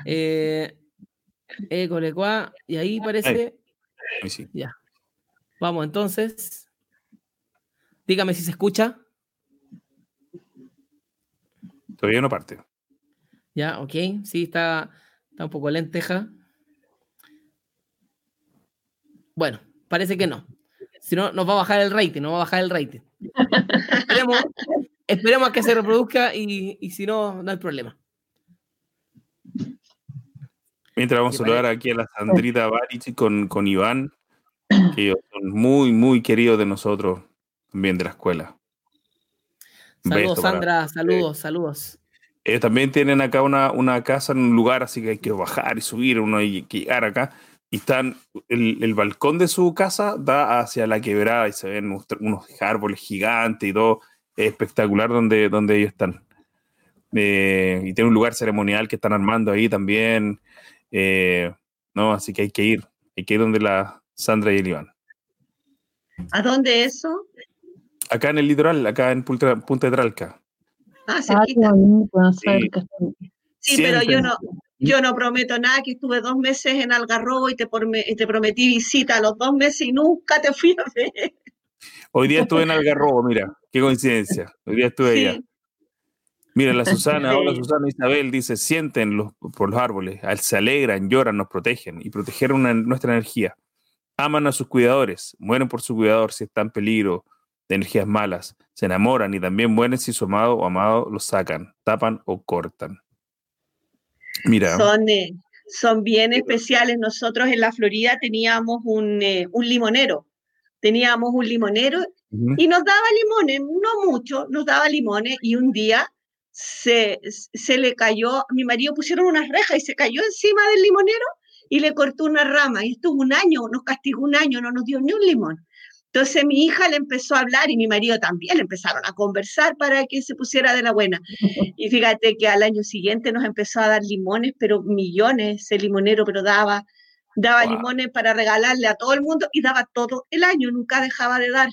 Eh, école, cuá, y ahí parece, Ahí sí. vamos entonces. Dígame si se escucha. Todavía no parte. Ya, ok, sí, está, está un poco lenteja. Bueno, parece que no. Si no, nos va a bajar el rating, nos va a bajar el rating. esperemos, esperemos a que se reproduzca y, y si no, no hay problema. Mientras vamos a ¿Te saludar aquí a la Sandrita Barici con, con Iván, que ellos son muy, muy queridos de nosotros, también de la escuela. Saludos, para- Sandra, saludos, saludos. También tienen acá una, una casa en un lugar, así que hay que bajar y subir, uno hay que llegar acá. Y están, el, el balcón de su casa da hacia la quebrada y se ven unos, unos árboles gigantes y todo. Es espectacular donde, donde ellos están. Eh, y tiene un lugar ceremonial que están armando ahí también. Eh, no, así que hay que ir. Hay que ir donde la Sandra y el Iván. ¿A dónde eso? Acá en el litoral, acá en Punta, Punta de Tralca. Ah, Ah, cerquita. Sí. cerca. Sí, pero yo no, yo no prometo nada, que estuve dos meses en Algarrobo y te, porme- y te prometí visita a los dos meses y nunca te fui a ver. Hoy día estuve en Algarrobo, mira, qué coincidencia. Hoy día estuve allá. Sí. Mira, la Susana, hola. Susana Isabel, dice, sienten los, por los árboles, se alegran, lloran, nos protegen y proteger una- nuestra energía. Aman a sus cuidadores, mueren por su cuidador si está en peligro de energías malas, se enamoran y también mueren si su amado o amado los sacan, tapan o cortan. Mira, Son, eh, son bien especiales. Nosotros en la Florida teníamos un, eh, un limonero. Teníamos un limonero y nos daba limones, no mucho, nos daba limones y un día se, se le cayó, mi marido pusieron unas rejas y se cayó encima del limonero y le cortó una rama y estuvo un año, nos castigó un año, no nos dio ni un limón. Entonces mi hija le empezó a hablar y mi marido también, empezaron a conversar para que se pusiera de la buena. Y fíjate que al año siguiente nos empezó a dar limones, pero millones, ese limonero, pero daba, daba Wow. limones para regalarle a todo el mundo y daba todo el año, nunca dejaba de dar.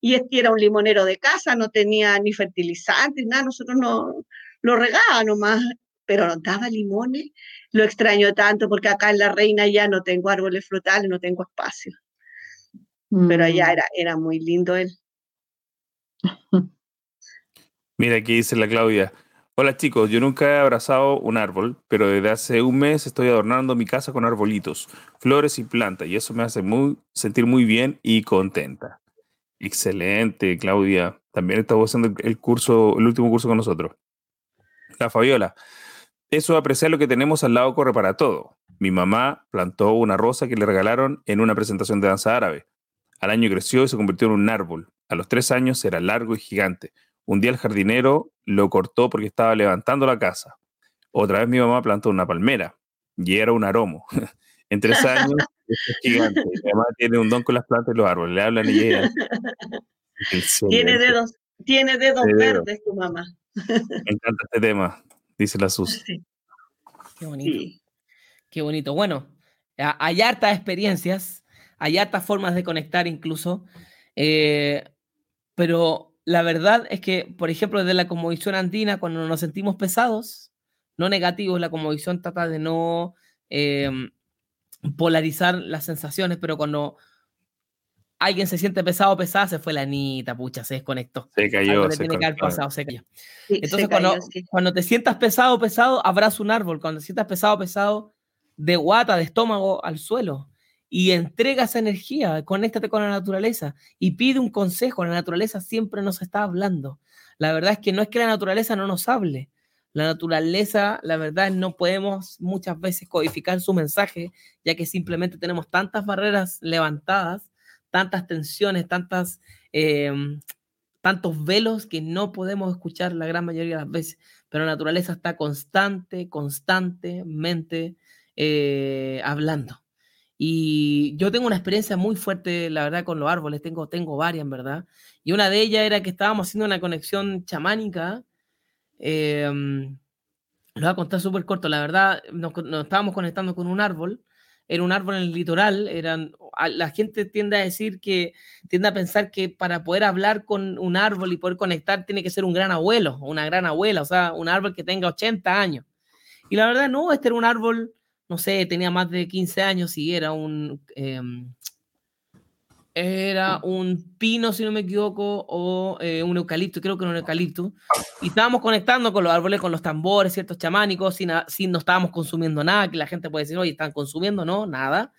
Y este era un limonero de casa, no tenía ni fertilizantes, nada, nosotros no lo regaba nomás, pero nos daba limones. Lo extraño tanto porque acá en La Reina ya no tengo árboles frutales, no tengo espacio, pero allá Mm. era, era muy lindo él. mira aquí dice la Claudia. Hola chicos, yo nunca he abrazado un árbol, pero desde hace un mes estoy adornando mi casa con arbolitos, flores y plantas, y eso me hace muy, sentir muy bien y contenta. Excelente, Claudia. También estaba haciendo el- el curso, el último curso con nosotros. La Fabiola. Eso apreciar lo que tenemos al lado corre para todo. Mi mamá plantó una rosa que le regalaron en una presentación de danza árabe. Al año creció y se convirtió en un árbol. A los tres años era largo y gigante. Un día el jardinero lo cortó porque estaba levantando la casa. Otra vez mi mamá plantó una palmera y era un aromo. en tres años es gigante. Mi mamá tiene un don con las plantas y los árboles. Le hablan y ella. Tiene dedos, tiene dedos verdes tu mamá. Me encanta este tema, dice la Sus. Sí, Qué bonito. sí. Qué bonito. Bueno, hay hartas experiencias, hay hartas formas de conectar incluso, eh, pero la verdad es que, por ejemplo, desde la conmovisión andina, cuando nos sentimos pesados, no negativos, la conmovisión trata de no eh, polarizar las sensaciones, pero cuando alguien se siente pesado o pesada, se fue la anita, pucha, se desconectó. Se Algo cayó. le se tiene que haber conectó. pasado, se cayó. Sí, Entonces, se cuando, cayó, sí. cuando te sientas pesado, pesado, abraza un árbol. Cuando te sientas pesado, pesado, de guata, de estómago al suelo. Y entrega esa energía, conéctate con la naturaleza y pide un consejo. La naturaleza siempre nos está hablando. La verdad es que no es que la naturaleza no nos hable. La naturaleza, la verdad, no podemos muchas veces codificar su mensaje, ya que simplemente tenemos tantas barreras levantadas, tantas tensiones, tantas, em, tantos velos que no podemos escuchar la gran mayoría de las veces. Pero la naturaleza está constante, constantemente eh, hablando. Y yo tengo una experiencia muy fuerte, la verdad, con los árboles, tengo, tengo varias, en verdad. Y una de ellas era que estábamos haciendo una conexión chamánica. Eh, lo voy a contar súper corto, la verdad, nos, estábamos conectando con un árbol, era un árbol en el litoral, eran, la gente tiende a decir que, tiende a pensar que para poder hablar con un árbol y poder conectar tiene que ser un gran abuelo, una gran abuela, o sea, un árbol que tenga 80 años. Y la verdad no, este era un árbol no sé, tenía más de 15 años y era un, em, era un pino, si no me equivoco, o eh, un eucalipto, creo que era un eucalipto. Y estábamos conectando con los árboles, con los tambores, ciertos chamánicos, sin, sin no estábamos consumiendo nada, que la gente puede decir, oye, están consumiendo, no, nada.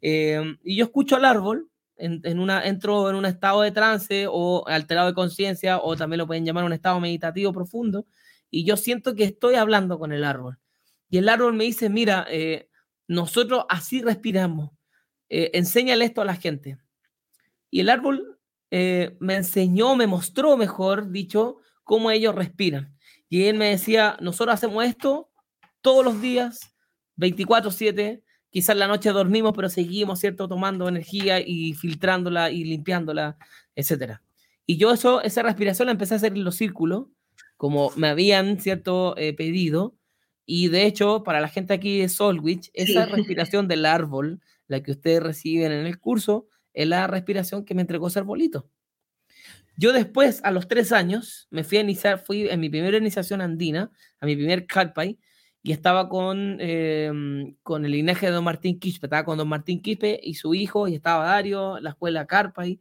Em, y yo escucho al árbol, en, en, una, entro en un estado de trance o alterado de conciencia, o también lo pueden llamar un estado meditativo profundo, y yo siento que estoy hablando con el árbol. Y el árbol me dice, mira, eh, nosotros así respiramos, eh, enséñale esto a la gente. Y el árbol eh, me enseñó, me mostró, mejor dicho, cómo ellos respiran. Y él me decía, nosotros hacemos esto todos los días, 24/7, quizás la noche dormimos, pero seguimos, ¿cierto?, tomando energía y filtrándola y limpiándola, etc. Y yo eso, esa respiración la empecé a hacer en los círculos, como me habían, ¿cierto?, pedido, y de hecho, para la gente aquí de Solwich, esa respiración del árbol, la que ustedes reciben en el curso, es la respiración que me entregó ese arbolito. Yo después, a los tres años, me fui a iniciar, fui en mi primera iniciación andina, a mi primer Calpay, y estaba con, em, con el linaje de don Martín Quispe, estaba con don Martín Quispe y su hijo, y estaba Dario, la escuela Carpay,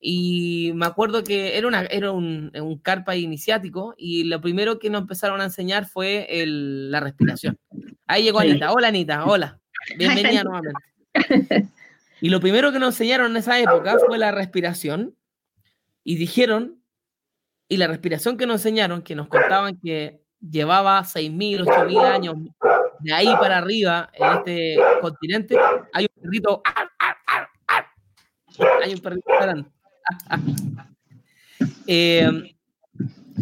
y me acuerdo que era, una, era un, un carpa iniciático y lo primero que nos empezaron a enseñar fue el, la respiración. Ahí llegó Anita. Hola Anita, hola. Bienvenida nuevamente. Y lo primero que nos enseñaron en esa época fue la respiración y dijeron, y la respiración que nos enseñaron, que nos contaban que llevaba 6.000, 8.000 años de ahí para arriba en este continente, hay un perrito, hay un perrito Em,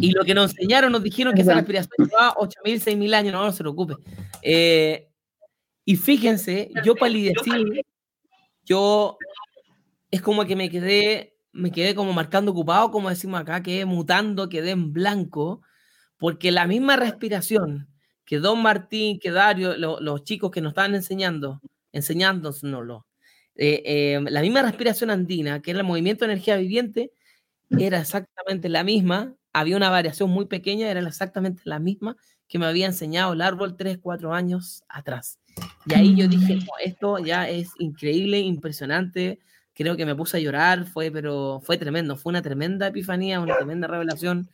y lo que nos enseñaron, nos dijeron que esa respiración llevaba 8.000, 6.000 años, no, no se preocupe. Eh, y fíjense, yo palidecí, yo es como que me quedé, me quedé como marcando ocupado, como decimos acá, quedé mutando, quedé en blanco, porque la misma respiración que Don Martín, que Dario, los chicos que nos estaban enseñando, enseñándonoslo, eh, eh, la misma respiración andina, que era el movimiento de energía viviente, era exactamente la misma, había una variación muy pequeña, era exactamente la misma que me había enseñado el árbol 3, 4 años atrás. Y ahí yo dije, mm. esto ya es increíble, impresionante, creo que me puse a llorar, fue, pero fue tremendo, fue una tremenda epifanía, una tremenda revelación.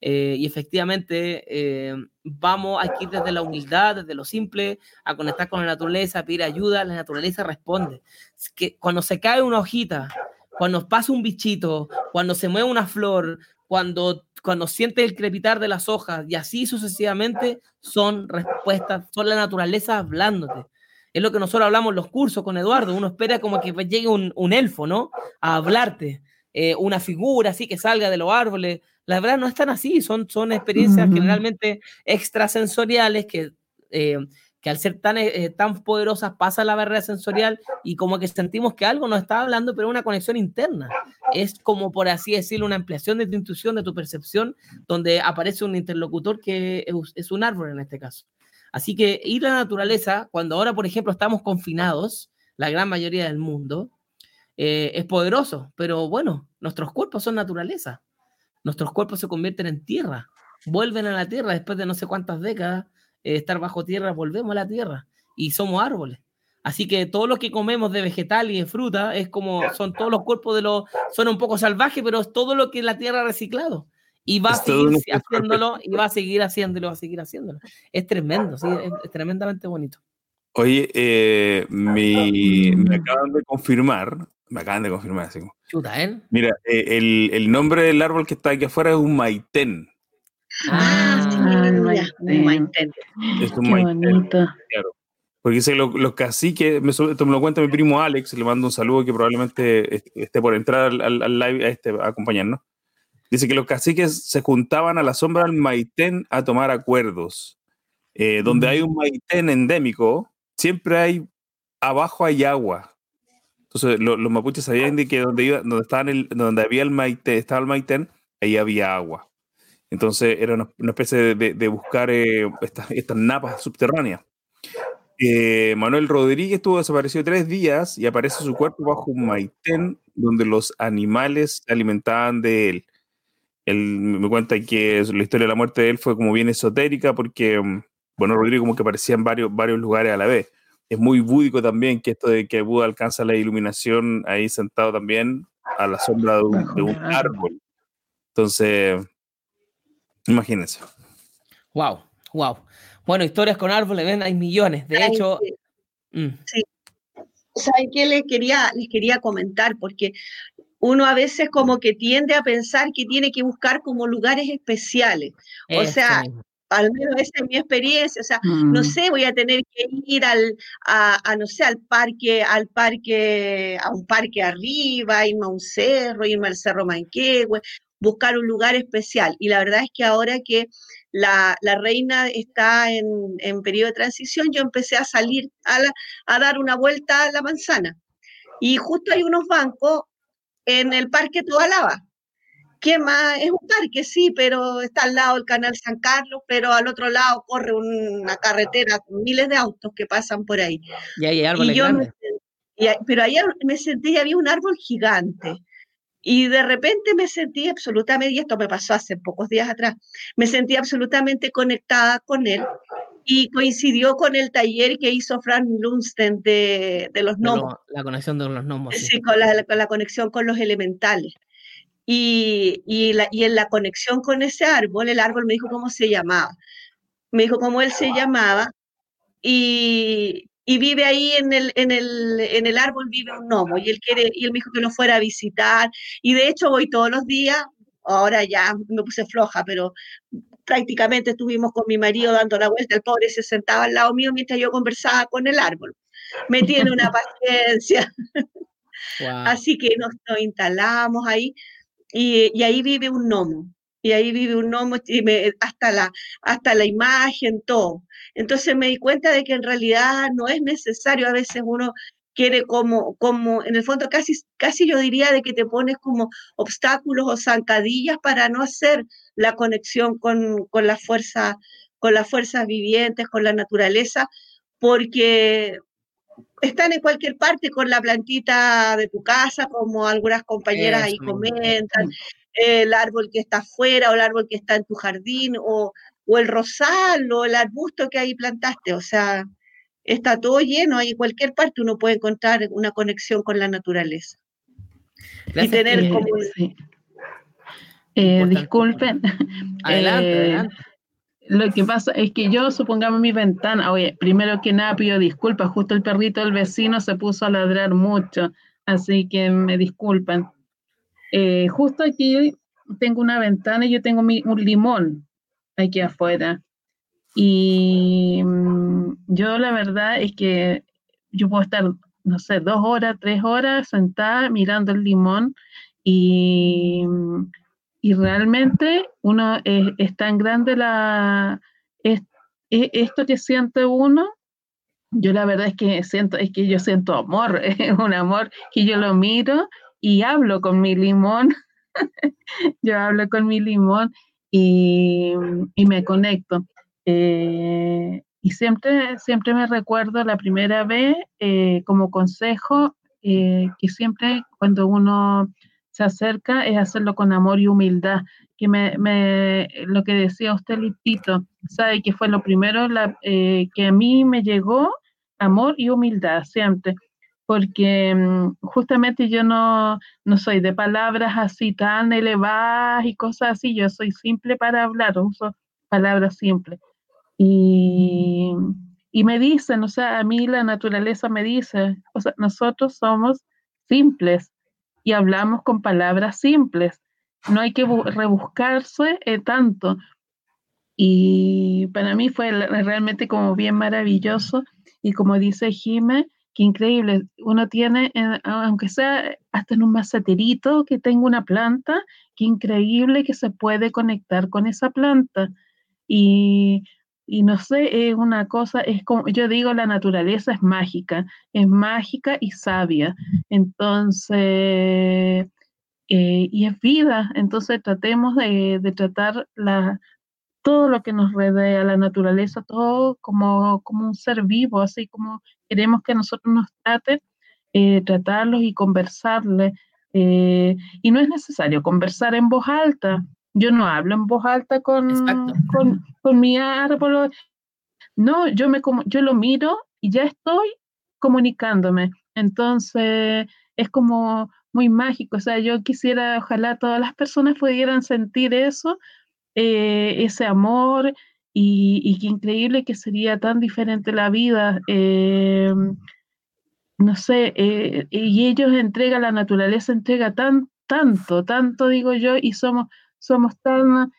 Eh, y efectivamente, eh, vamos aquí desde la humildad, desde lo simple, a conectar con la naturaleza, a pedir ayuda, la naturaleza responde. que cuando se cae una hojita, cuando pasa un bichito, cuando se mueve una flor, cuando, cuando siente el crepitar de las hojas y así sucesivamente, son respuestas, son la naturaleza hablándote. Es lo que nosotros hablamos en los cursos con Eduardo. Uno espera como que llegue un, un elfo, ¿no? A hablarte. Eh, una figura así que salga de los árboles. La verdad no están así, son, son experiencias generalmente extrasensoriales que, eh, que al ser tan, eh, tan poderosas pasa la barrera sensorial y como que sentimos que algo nos está hablando, pero una conexión interna. Es como, por así decirlo, una ampliación de tu intuición, de tu percepción, donde aparece un interlocutor que es, es un árbol en este caso. Así que ir a la naturaleza, cuando ahora, por ejemplo, estamos confinados, la gran mayoría del mundo, eh, es poderoso, pero bueno, nuestros cuerpos son naturaleza. Nuestros cuerpos se convierten en tierra, vuelven a la tierra después de no sé cuántas décadas eh, estar bajo tierra, volvemos a la tierra y somos árboles. Así que todo lo que comemos de vegetal y de fruta es como son todos los cuerpos de los, son un poco salvajes, pero es todo lo que la tierra ha reciclado. Y va a seguir haciéndolo, y va a seguir haciéndolo, va a seguir haciéndolo. Es tremendo, sí, es, tremendamente bonito. Oye, eh, me acaban de confirmar me acaban de confirmar. Así. Chuta, ¿eh? Mira, eh, el, el, nombre del árbol que está aquí afuera es un maitén. Ah, sí, Ah, ya, Maitén. Es un Qué Maitén, bonito. claro. Porque dice lo- los caciques, me, esto me lo cuenta mi primo Alex, le mando un saludo que probablemente est- esté por entrar al, al- al live a, este, a acompañarnos. Dice que los caciques se juntaban a la sombra del Maitén a tomar acuerdos. Eh, donde hay un Maitén endémico, siempre hay, abajo hay agua. Entonces lo- los mapuches sabían de que donde, iba, donde, estaban el- donde había el Maitén, estaba el Maitén, ahí había agua. Entonces era una, especie de, buscar eh, estas, estas napas subterráneas. Eh, Manuel Rodríguez estuvo desaparecido tres días y aparece su cuerpo bajo un maitén donde los animales se alimentaban de él. Él me cuenta que la historia de la muerte de él fue como bien esotérica porque, mm, bueno, Rodríguez como que aparecía en varios lugares a la vez. Es muy búdico también que esto de que Buda alcanza la iluminación ahí sentado también a la sombra de un, de árbol. Entonces, imagínense. Wow, wow. Bueno, historias con árboles, ven, hay millones. De Ay, hecho, sí. mm, ¿Saben qué les quería, les quería comentar? Porque uno a veces como que tiende a pensar que tiene que buscar como lugares especiales. O eso sea, mismo. Al menos esa es mi experiencia. O sea, no Mm. sé, voy a tener que ir al, a, a, no sé, al parque, al parque, a un parque arriba, irme a un cerro, irme al Cerro Manquehue, buscar un lugar especial. Y la verdad es que ahora que la, la reina está en, en, periodo de transición, yo empecé a salir a, la, a dar una vuelta a la manzana. Y justo hay unos bancos en el Parque Tobalaba. ¿Qué más? Es un parque, sí, pero está al lado del Canal San Carlos, pero al otro lado corre una carretera con miles de autos que pasan por ahí. Y hay árboles y yo grandes. Me, y, pero ayer me sentí y había un árbol gigante. Y de repente me sentí absolutamente, y esto me pasó hace pocos días atrás, me sentí absolutamente conectada con él y coincidió con el taller que hizo Frank Lundsten de, de los gnomos. La conexión de los gnomos. Sí, sí con, la, con, la, conexión con los elementales. Y, y, la, y, en la conexión con ese árbol, el árbol me dijo cómo se llamaba. Me dijo cómo él se llamaba y, y vive ahí en el, en, el, en el árbol, vive un gnomo. Y él, quiere, y él me dijo que lo fuera a visitar. Y de hecho voy todos los días. Ahora ya me puse floja, pero prácticamente estuvimos con mi marido dando la vuelta. El pobre se sentaba al lado mío mientras yo conversaba con el árbol. Me tiene una paciencia. Wow. Así que nos, nos instalamos ahí y, ahí vive un gnomo. Y ahí vive un gnomo hasta, la, hasta la imagen, todo. Entonces me di cuenta de que en realidad no es necesario. A veces uno quiere como, como en el fondo casi, casi yo diría de que te pones como obstáculos o zancadillas para no hacer la conexión con, con la fuerza, con las fuerzas vivientes, con la naturaleza, porque están en cualquier parte con la plantita de tu casa, como algunas compañeras Eso ahí comentan, el árbol que está afuera o el árbol que está en tu jardín o, o, el rosal o el arbusto que ahí plantaste, o sea, está todo lleno, ahí en cualquier parte uno puede encontrar una conexión con la naturaleza. Gracias. Y tener eh, como... Sí. Eh, disculpen. Adelante, eh, adelante. Lo que pasa es que yo, supongamos mi ventana, oye, primero que nada pido disculpas, justo el perrito del vecino se puso a ladrar mucho, así que me disculpan. Eh, justo aquí tengo una ventana y yo tengo mi, un limón aquí afuera. Y mmm, yo la verdad es que yo puedo estar, no sé, dos horas, tres horas sentada mirando el limón y y realmente uno es, es tan grande la es, esto que siente uno yo la verdad es que siento es que yo siento amor es un amor que yo lo miro y hablo con mi limón yo hablo con mi limón y, y me conecto. Eh, y siempre siempre me recuerdo la primera vez eh, como consejo eh, que siempre cuando uno se acerca es hacerlo con amor y humildad, que me, lo que decía usted, Lipito, sabe que fue lo primero eh, que a mí me llegó, amor y humildad, siempre, porque um, justamente yo no, no soy de palabras así tan elevadas y cosas así, yo soy simple para hablar, uso palabras simples. Y, y me dicen, o sea, a mí la naturaleza me dice, o sea, nosotros somos simples, y hablamos con palabras simples. No hay que rebuscarse eh, tanto. Y para mí fue realmente como bien maravilloso y como dice Jime, qué increíble, uno tiene, aunque sea hasta en un maceterito que tenga una planta, qué increíble que se puede conectar con esa planta. Y, y no sé, es una cosa, es como, yo digo, la naturaleza es mágica, es mágica y sabia. Entonces, eh, y es vida, entonces tratemos de, de tratar la, todo lo que nos rodea, la naturaleza, todo como, como un ser vivo, así como queremos que nosotros nos traten, eh, tratarlos y conversarles. Eh, y no es necesario conversar en voz alta. Yo no hablo en voz alta con, con, con, mi árbol. No, yo, me, yo lo miro y ya estoy comunicándome. Entonces, es como muy mágico. O sea, yo quisiera, ojalá todas las personas pudieran sentir eso eh, ese amor y, qué increíble que sería tan diferente la vida. Eh, no sé, eh, y ellos entregan, la naturaleza entrega tan, tanto, tanto digo yo, y somos, somos tan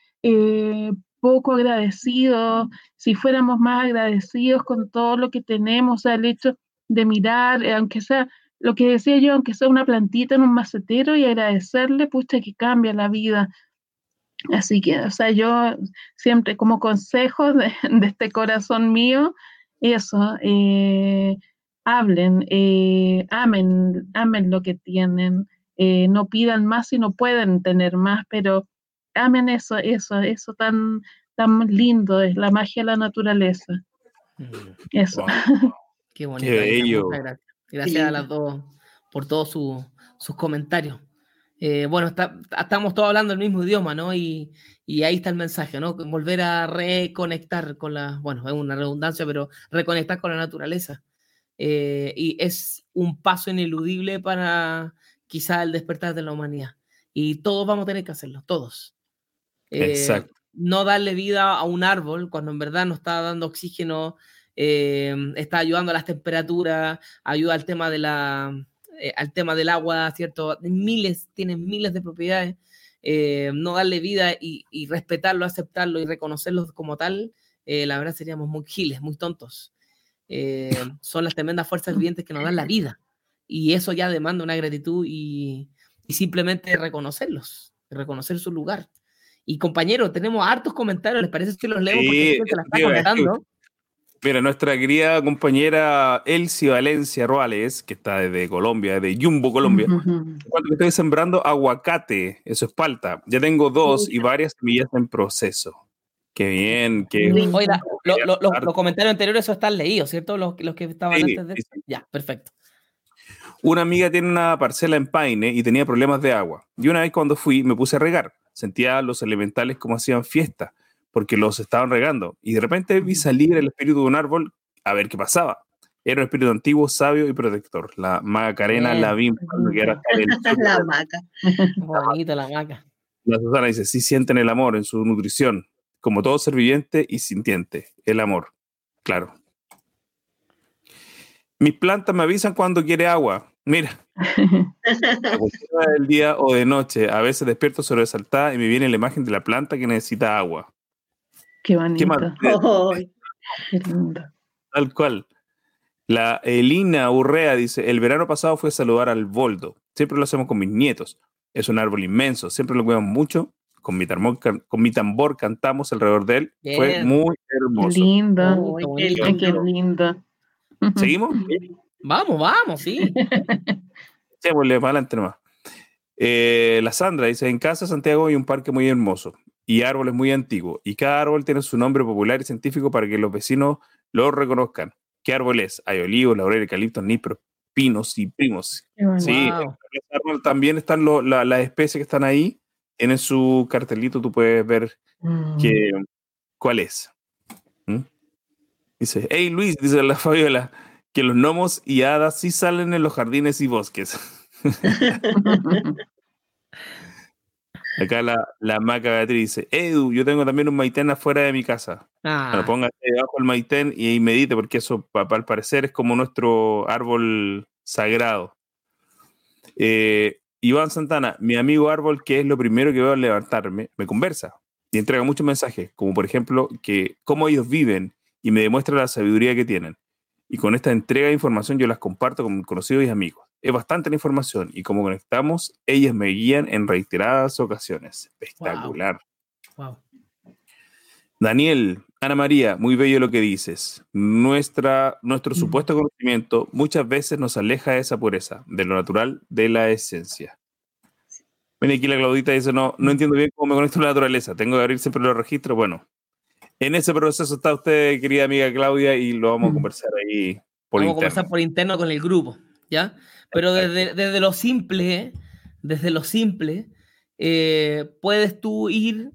poco agradecidos, si fuéramos más agradecidos con todo lo que tenemos, o sea, el hecho de mirar, aunque sea lo que decía yo, aunque sea una plantita en un macetero y agradecerle, pucha, que cambia la vida. Así que, o sea, yo siempre como consejo de, este corazón mío, eso, eh, hablen, eh, amen, amen lo que tienen, eh, no pidan más si no pueden tener más, pero amen eso, eso, eso tan, tan lindo, es la magia de la naturaleza. Mm. Eso. Qué bonito. gracias. gracias a las dos por todos sus comentarios. Eh, bueno, estamos todos hablando el mismo idioma, ¿no? Y, ahí está el mensaje, ¿no? Volver a reconectar con la, bueno, es una redundancia, pero reconectar con la naturaleza. Eh, y es un paso ineludible para quizá el despertar de la humanidad. Y todos vamos a tener que hacerlo, todos. Eh. No darle vida a un árbol cuando en verdad no está dando oxígeno, está ayudando a las temperaturas, ayuda al tema de la eh, al tema del agua, ¿cierto? Miles, tienen miles de propiedades. Eh, no darle vida y, respetarlo, aceptarlo y reconocerlo como tal, eh, la verdad seríamos muy giles, muy tontos. son las tremendas fuerzas vivientes que nos dan la vida. Y eso ya demanda una gratitud y, simplemente reconocerlos, reconocer su lugar. Y compañeros, tenemos hartos comentarios, ¿les parece que los leo? Porque se la está comentando. Mira, nuestra querida compañera Elsie Valencia Ruales, que está desde Colombia, de Jumbo, Colombia, cuando estoy sembrando aguacate, eso es palta. Ya tengo dos y varias semillas en proceso. Qué bien, qué Oiga, los comentarios anteriores eso están leídos, ¿cierto? Los, los que estaban antes de Ya, perfecto. Una amiga tiene una parcela en Paine y tenía problemas de agua. Y una vez cuando fui me puse a regar. Sentía los elementales como hacían fiesta porque los estaban regando. Y de repente vi salir el espíritu de un árbol a ver qué pasaba. Era un espíritu antiguo, sabio y protector. La Macarena la vi La maca. Bonita la maca. La Susana dice, sí sienten el amor en su nutrición, como todo ser viviente y sintiente. El amor, claro. Mis plantas me avisan cuando quiere agua. Mira, del día o de noche, a veces despierto sobresaltada y me viene la imagen de la planta que necesita agua. Qué bonito. Tal cual. La Elina Urrea dice, el verano pasado fue a saludar al boldo. Siempre lo hacemos con mis nietos. Es un árbol inmenso. Siempre lo cuidamos mucho. Con mi, tambor, con mi tambor cantamos alrededor de él. Fue muy hermoso. Lindo. qué, lindo. ¿Seguimos? Vamos, vamos, sí. Echémosle para adelante nomás. Eh, la Sandra dice, en casa Santiago hay un parque muy hermoso y árboles muy antiguos. Y cada árbol tiene su nombre popular y científico para que los vecinos lo reconozcan. ¿Qué árbol es? Hay olivos, laurel, eucaliptos, nipro, pinos y primos. Sí, también están las especies que están ahí. En su cartelito tú puedes ver mm. cuál es. ¿Mm? Dice, hey Luis, dice la Fabiola, que los gnomos y hadas sí salen en los jardines y bosques. Acá la, la maca Beatriz dice, Edu, yo tengo también un maitén afuera de mi casa. Ah. Bueno, póngase debajo el maitén y ahí medite, porque eso al parecer es como nuestro árbol sagrado. Eh, Iván Santana, mi amigo árbol, que es lo primero que veo al levantarme, me conversa. y entrega muchos mensajes, como por ejemplo que cómo ellos viven y me demuestra la sabiduría que tienen. Y con esta entrega de información yo las comparto con mis conocidos y amigos. Es bastante la información y como conectamos, ellas me guían en reiteradas ocasiones. Espectacular. Wow. Daniel, Ana María, muy bello lo que dices. Nuestra, nuestro mm. supuesto conocimiento muchas veces nos aleja de esa pureza, de lo natural, de la esencia. Ven aquí la Claudita dice, no, no entiendo bien cómo me conecto a la naturaleza, tengo que abrir siempre los registros. Bueno, en ese proceso está usted, querida amiga Claudia, y lo vamos a conversar ahí por vamos a conversar por interno con el grupo, ¿ya? Pero desde, desde lo simple, desde lo simple, eh, puedes tú ir,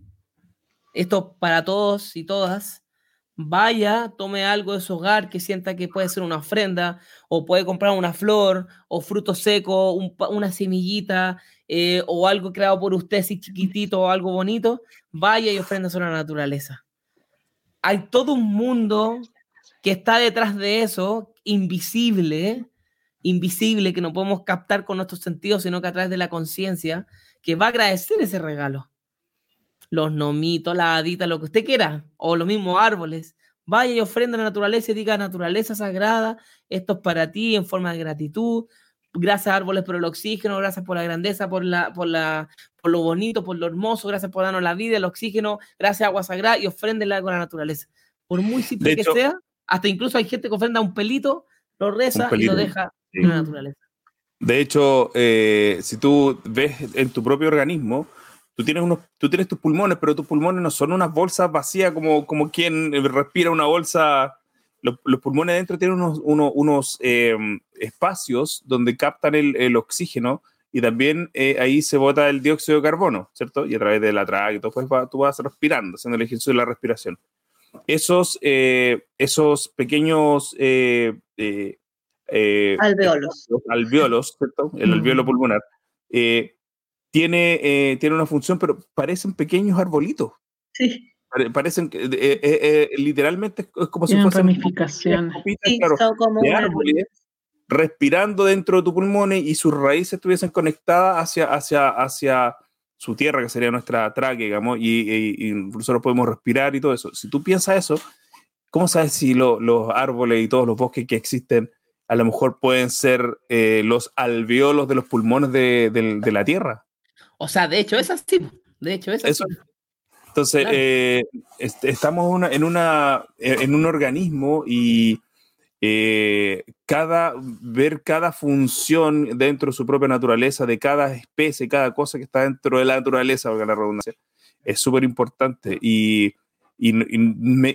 esto para todos y todas, vaya, tome algo de su hogar que sienta que puede ser una ofrenda, o puede comprar una flor, o fruto seco, una semillita, eh, o algo creado por usted, así chiquitito, o algo bonito, vaya y ofrenda a la naturaleza. Hay todo un mundo que está detrás de eso, invisible, invisible, que no podemos captar con nuestros sentidos, sino que a través de la conciencia, que va a agradecer ese regalo los nomitos, la hadita, lo que usted quiera, o los mismos árboles. Vaya y ofrenda a la naturaleza y diga, naturaleza sagrada, esto es para ti en forma de gratitud. Gracias árboles por el oxígeno, gracias por la grandeza, por, la, por, la, por lo bonito, por lo hermoso, gracias por darnos la vida, el oxígeno, gracias agua sagrada y ofréndele algo a la naturaleza. Por muy simple que sea, hasta incluso hay gente que ofrenda un pelito, lo reza y lo deja en la naturaleza. De hecho, eh, si tú ves en tu propio organismo, Tú tienes, unos, tú tienes tus pulmones, pero tus pulmones no son unas bolsas vacías como, como quien respira una bolsa. Los, pulmones dentro tienen unos, unos, em, espacios donde captan el, el oxígeno y también eh, ahí se bota el dióxido de carbono, ¿cierto? Y a través de la traga y todo, pues tú vas respirando, haciendo el ejercicio de la respiración. Esos, eh, esos pequeños eh, alveolos. alveolos, ¿cierto? El alveolo pulmonar tiene, eh, tiene una función, pero parecen pequeños arbolitos. Sí. Parecen que eh, eh, literalmente es como si fuesen ramificaciones. Sí, como de árboles, respirando dentro de tu pulmones y sus raíces estuviesen conectadas hacia, hacia, hacia su tierra, que sería nuestra tráquea, digamos, y, y, nosotros podemos respirar y todo eso. Si tú piensas eso, ¿cómo sabes si los árboles y todos los bosques que existen a lo mejor pueden ser los alveolos de los pulmones de, de la tierra? O sea, de hecho es así. De hecho es así. Entonces, eh, estamos en, una, en un organismo y eh, cada, ver cada función dentro de su propia naturaleza, de cada especie, cada cosa que está dentro de la naturaleza, valga la redundancia, es súper importante. Y, y,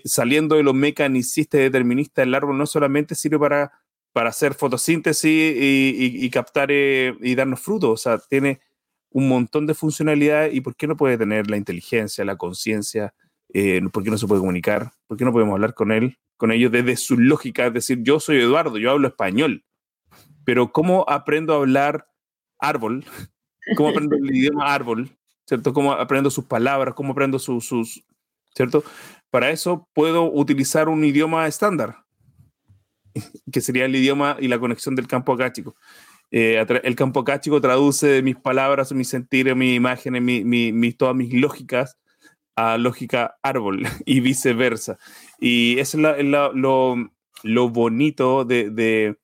saliendo de lo mecanicista y determinista, el árbol no solamente sirve para, para hacer fotosíntesis y, y captar eh, y darnos frutos, o sea, tiene un montón de funcionalidades y por qué no puede tener la inteligencia, la conciencia, eh, por qué no se puede comunicar, por qué no podemos hablar con él, con ellos desde su lógica, es decir, yo soy Eduardo, yo hablo español, pero ¿cómo aprendo a hablar árbol? ¿Cómo aprendo el idioma árbol? ¿Cierto? ¿Cómo aprendo sus palabras? ¿Cómo aprendo sus, sus, ¿cierto? Para eso puedo utilizar un idioma estándar, que sería el idioma y la conexión del campo acáchico. Eh, el campo cáchico traduce mis palabras, mis sentires, mis imágenes, mi, todas mis lógicas a lógica árbol y viceversa. Y eso es lo, bonito de,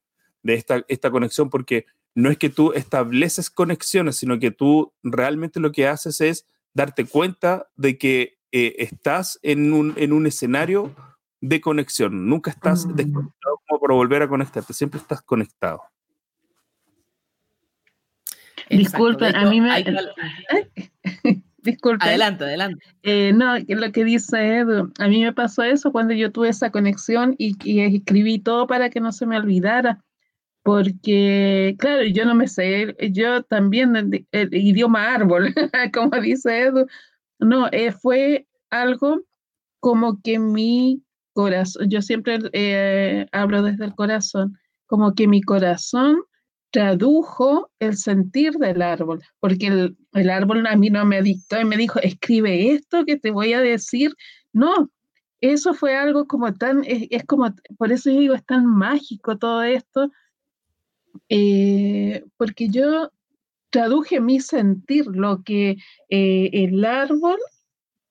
esta, esta, conexión, porque no es que tú estableces conexiones, sino que tú realmente lo que haces es darte cuenta de que eh, estás en un, en un escenario de conexión. Nunca estás mm. desconectado como para volver a conectarte, siempre estás conectado. Disculpen, a mí me... Disculpe. Adelante, adelante. Eh, no, lo que dice Edu, a mí me pasó eso cuando yo tuve esa conexión y, escribí todo para que no se me olvidara, porque, claro, yo no me sé, yo también el, idioma árbol, como dice Edu, no, eh, fue algo como que mi corazón, yo siempre eh, hablo desde el corazón, como que mi corazón tradujo el sentir del árbol, porque el, árbol a mí no me dictó y me dijo, escribe esto que te voy a decir. No, eso fue algo como tan, es, como, por eso yo digo, es tan mágico todo esto, eh, porque yo traduje mi sentir, lo que eh, el árbol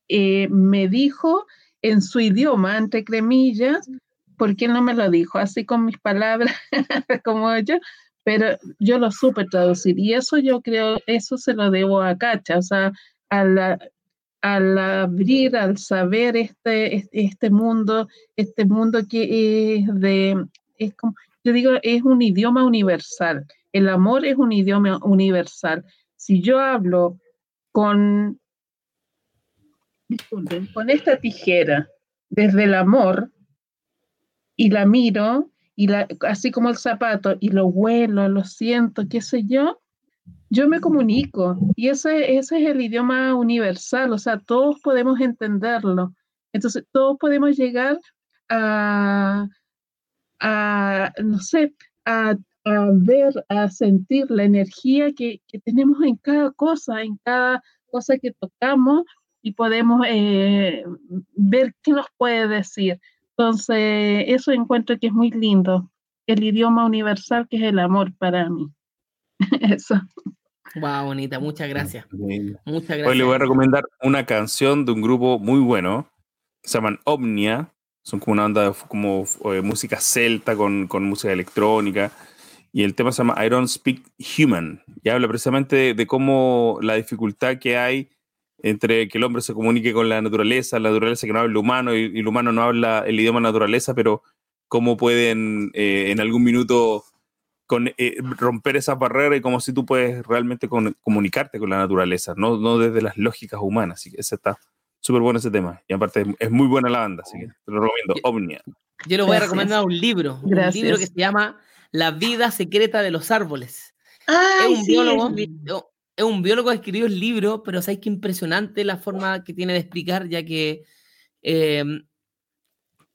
eh, me dijo en su idioma, entre cremillas, porque él no me lo dijo así con mis palabras como yo, pero yo lo supe traducir y eso yo creo, eso se lo debo a Cacha, o sea, al, al abrir, al saber este, este mundo, este mundo que es de, es como, yo digo, es un idioma universal, el amor es un idioma universal. Si yo hablo con, con esta tijera desde el amor y la miro, y así como el zapato, y lo huelo, lo siento, qué sé yo, yo me comunico. Y ese, ese es el idioma universal, o sea, todos podemos entenderlo. Entonces, todos podemos llegar a, a no sé, a, a, ver, a sentir la energía que, que, tenemos en cada cosa, en cada cosa que tocamos y podemos eh, ver qué nos puede decir. Entonces, eso encuentro que es muy lindo, el idioma universal que es el amor para mí. eso. Wow, bonita, muchas gracias. Muchas gracias. Hoy le voy a recomendar una canción de un grupo muy bueno, se llaman Omnia, son como una banda de como, eh, música celta con, con, música electrónica, y el tema se llama I Don't Speak Human, y habla precisamente de, de cómo la dificultad que hay entre que el hombre se comunique con la naturaleza, la naturaleza que no habla el humano y, y el humano no habla el idioma naturaleza, pero cómo pueden eh, en algún minuto con, eh, romper esa barrera y cómo si tú puedes realmente con, comunicarte con la naturaleza, no, no desde las lógicas humanas. Así que ese está súper bueno ese tema. Y aparte es, es, muy buena la banda, así que te lo recomiendo, Omnia. Yo le voy a recomendar un libro, Gracias. un libro que se llama La vida secreta de los árboles. Ay, es un sí, biólogo, es un biólogo que escribió el libro, pero sabes que impresionante la forma que tiene de explicar, ya que eh,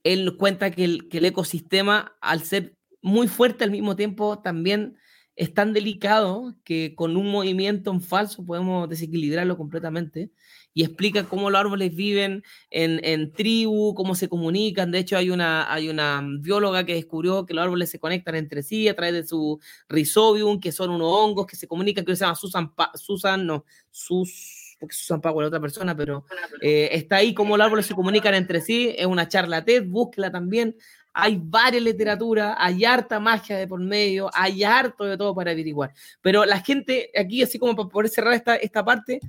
él cuenta que el, que el, ecosistema, al ser muy fuerte al mismo tiempo, también es tan delicado que con un movimiento en falso podemos desequilibrarlo completamente. Y explica cómo los árboles viven en, en tribu, cómo se comunican. De hecho, hay una, hay una bióloga que descubrió que los árboles se conectan entre sí a través de su rhizobium, que son unos hongos que se comunican, que se llama Susan, pa Susan no, Sus, porque Susan Powell es otra persona, pero eh, está ahí cómo los árboles se comunican entre sí. Es una charla TED, búsquela también hay varias literaturas, hay harta magia de por medio, hay harto de todo para averiguar. Pero la gente aquí, así como para poder cerrar esta, esta parte,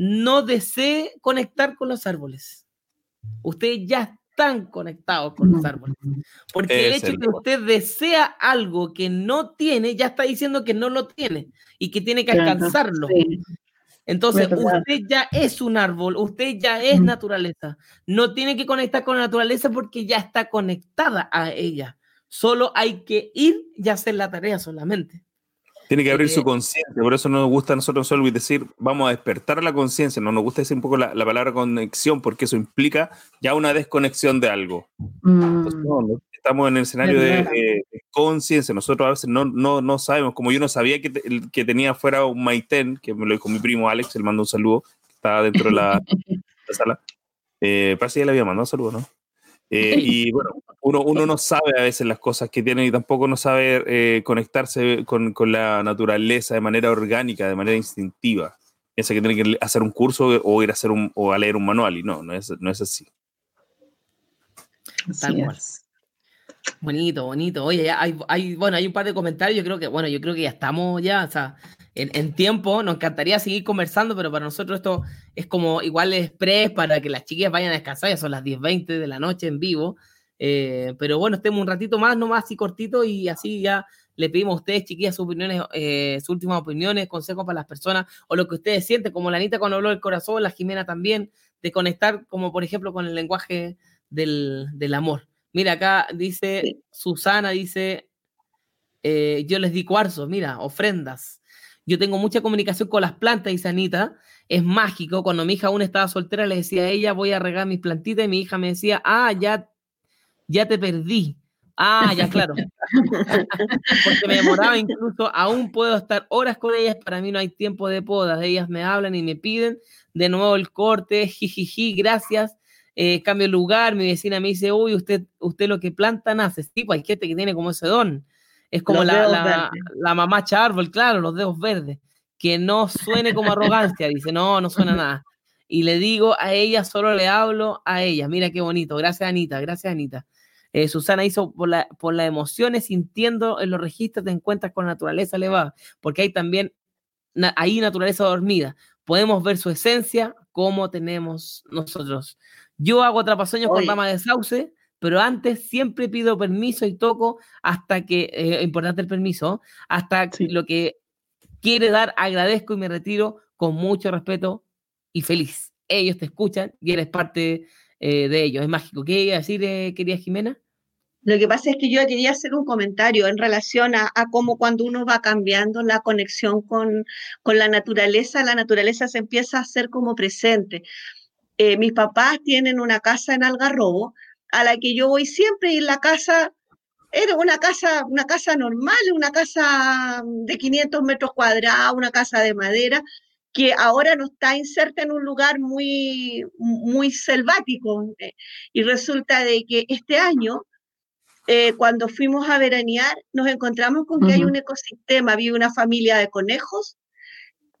no desee conectar con los árboles. Ustedes ya están conectados con los árboles. Porque el hecho de que usted desea algo que no tiene, ya está diciendo que no lo tiene y que tiene que alcanzarlo. Entonces, usted ya es un árbol, usted ya es naturaleza. No tiene que conectar con la naturaleza porque ya está conectada a ella. Solo hay que ir y hacer la tarea solamente. Tiene que abrir eh, su conciencia, por eso no nos gusta a nosotros solo decir vamos a despertar la conciencia, no nos gusta decir un poco la, la, palabra conexión porque eso implica ya una desconexión de algo. Mm. Entonces, no, no, estamos en el escenario de, de, de conciencia, nosotros a veces no, no, no, sabemos, como yo no sabía que, te, que tenía fuera un Maiten, que me lo dijo mi primo Alex, él mandó un saludo, que estaba dentro de la, la sala, eh, parece que ya le había mandado un saludo, ¿no? Eh, y bueno, uno, uno, no sabe a veces las cosas que tiene y tampoco no sabe eh, conectarse con, con, la naturaleza de manera orgánica, de manera instintiva. Piensa que tiene que hacer un curso o ir a, hacer un, o a leer un manual y no, no es, no es así. Tal cual. Bonito, bonito. Oye, ya hay, bueno, hay un par de comentarios. Yo creo que, bueno, yo creo que ya estamos ya, o sea, en, en, tiempo. Nos encantaría seguir conversando, pero para nosotros esto es como igual express para que las chiquillas vayan a descansar. Ya son las 10:20 de la noche en vivo. Eh, pero bueno, estemos un ratito más, nomás así cortito, y así ya le pedimos a ustedes, chiquillas, sus opiniones, eh, sus últimas opiniones, consejos para las personas, o lo que ustedes sienten, como la Anita cuando habló del corazón, la Jimena también, de conectar, como por ejemplo, con el lenguaje del, del amor. Mira, acá dice sí. Susana, dice, eh, yo les di cuarzo, mira, ofrendas. Yo tengo mucha comunicación con las plantas, dice Anita. Es mágico. Cuando mi hija aún estaba soltera, le decía a ella, voy a regar mis plantitas, y mi hija me decía, ah, ya, ya te perdí. Ah, ya, claro. Porque me demoraba incluso, aún puedo estar horas con ellas, para mí no hay tiempo de podas. Ellas me hablan y me piden de nuevo el corte, jijiji, gracias eh, cambio de lugar, mi vecina me dice, uy, usted, usted lo que planta nace. Sí, pues hay gente que tiene como ese don. Es como la, la, la, mamá árbol, claro, los dedos verdes. Que no suene como arrogancia, dice, no, no suena nada. y le digo a ella, solo le hablo a ella. Mira qué bonito. Gracias, Anita. Gracias, Anita. Eh, Susana hizo por, la, por las emociones, sintiendo en los registros, te encuentras con naturaleza elevada, porque hay también, ahí naturaleza dormida. Podemos ver su esencia como tenemos nosotros. Yo hago trapasoños con rama de sauce, pero antes siempre pido permiso y toco hasta que, eh, importante el permiso, hasta lo que quiere dar, agradezco y me retiro con mucho respeto y feliz. Ellos te escuchan y eres parte eh, de ellos. Es mágico. ¿Qué iba a decir, eh, querida Jimena? Lo que pasa es que yo quería hacer un comentario en relación a, cómo cuando uno va cambiando la conexión con, con, la naturaleza, la naturaleza se empieza a hacer como presente. Eh, mis papás tienen una casa en Algarrobo a la que yo voy siempre y la casa era una casa, una casa normal, una casa de 500 metros cuadrados, una casa de madera, que ahora no está inserta en un lugar muy, muy selvático. Eh, y resulta de que este año, eh, cuando fuimos a veranear, nos encontramos con que hay un ecosistema, vive una familia de conejos,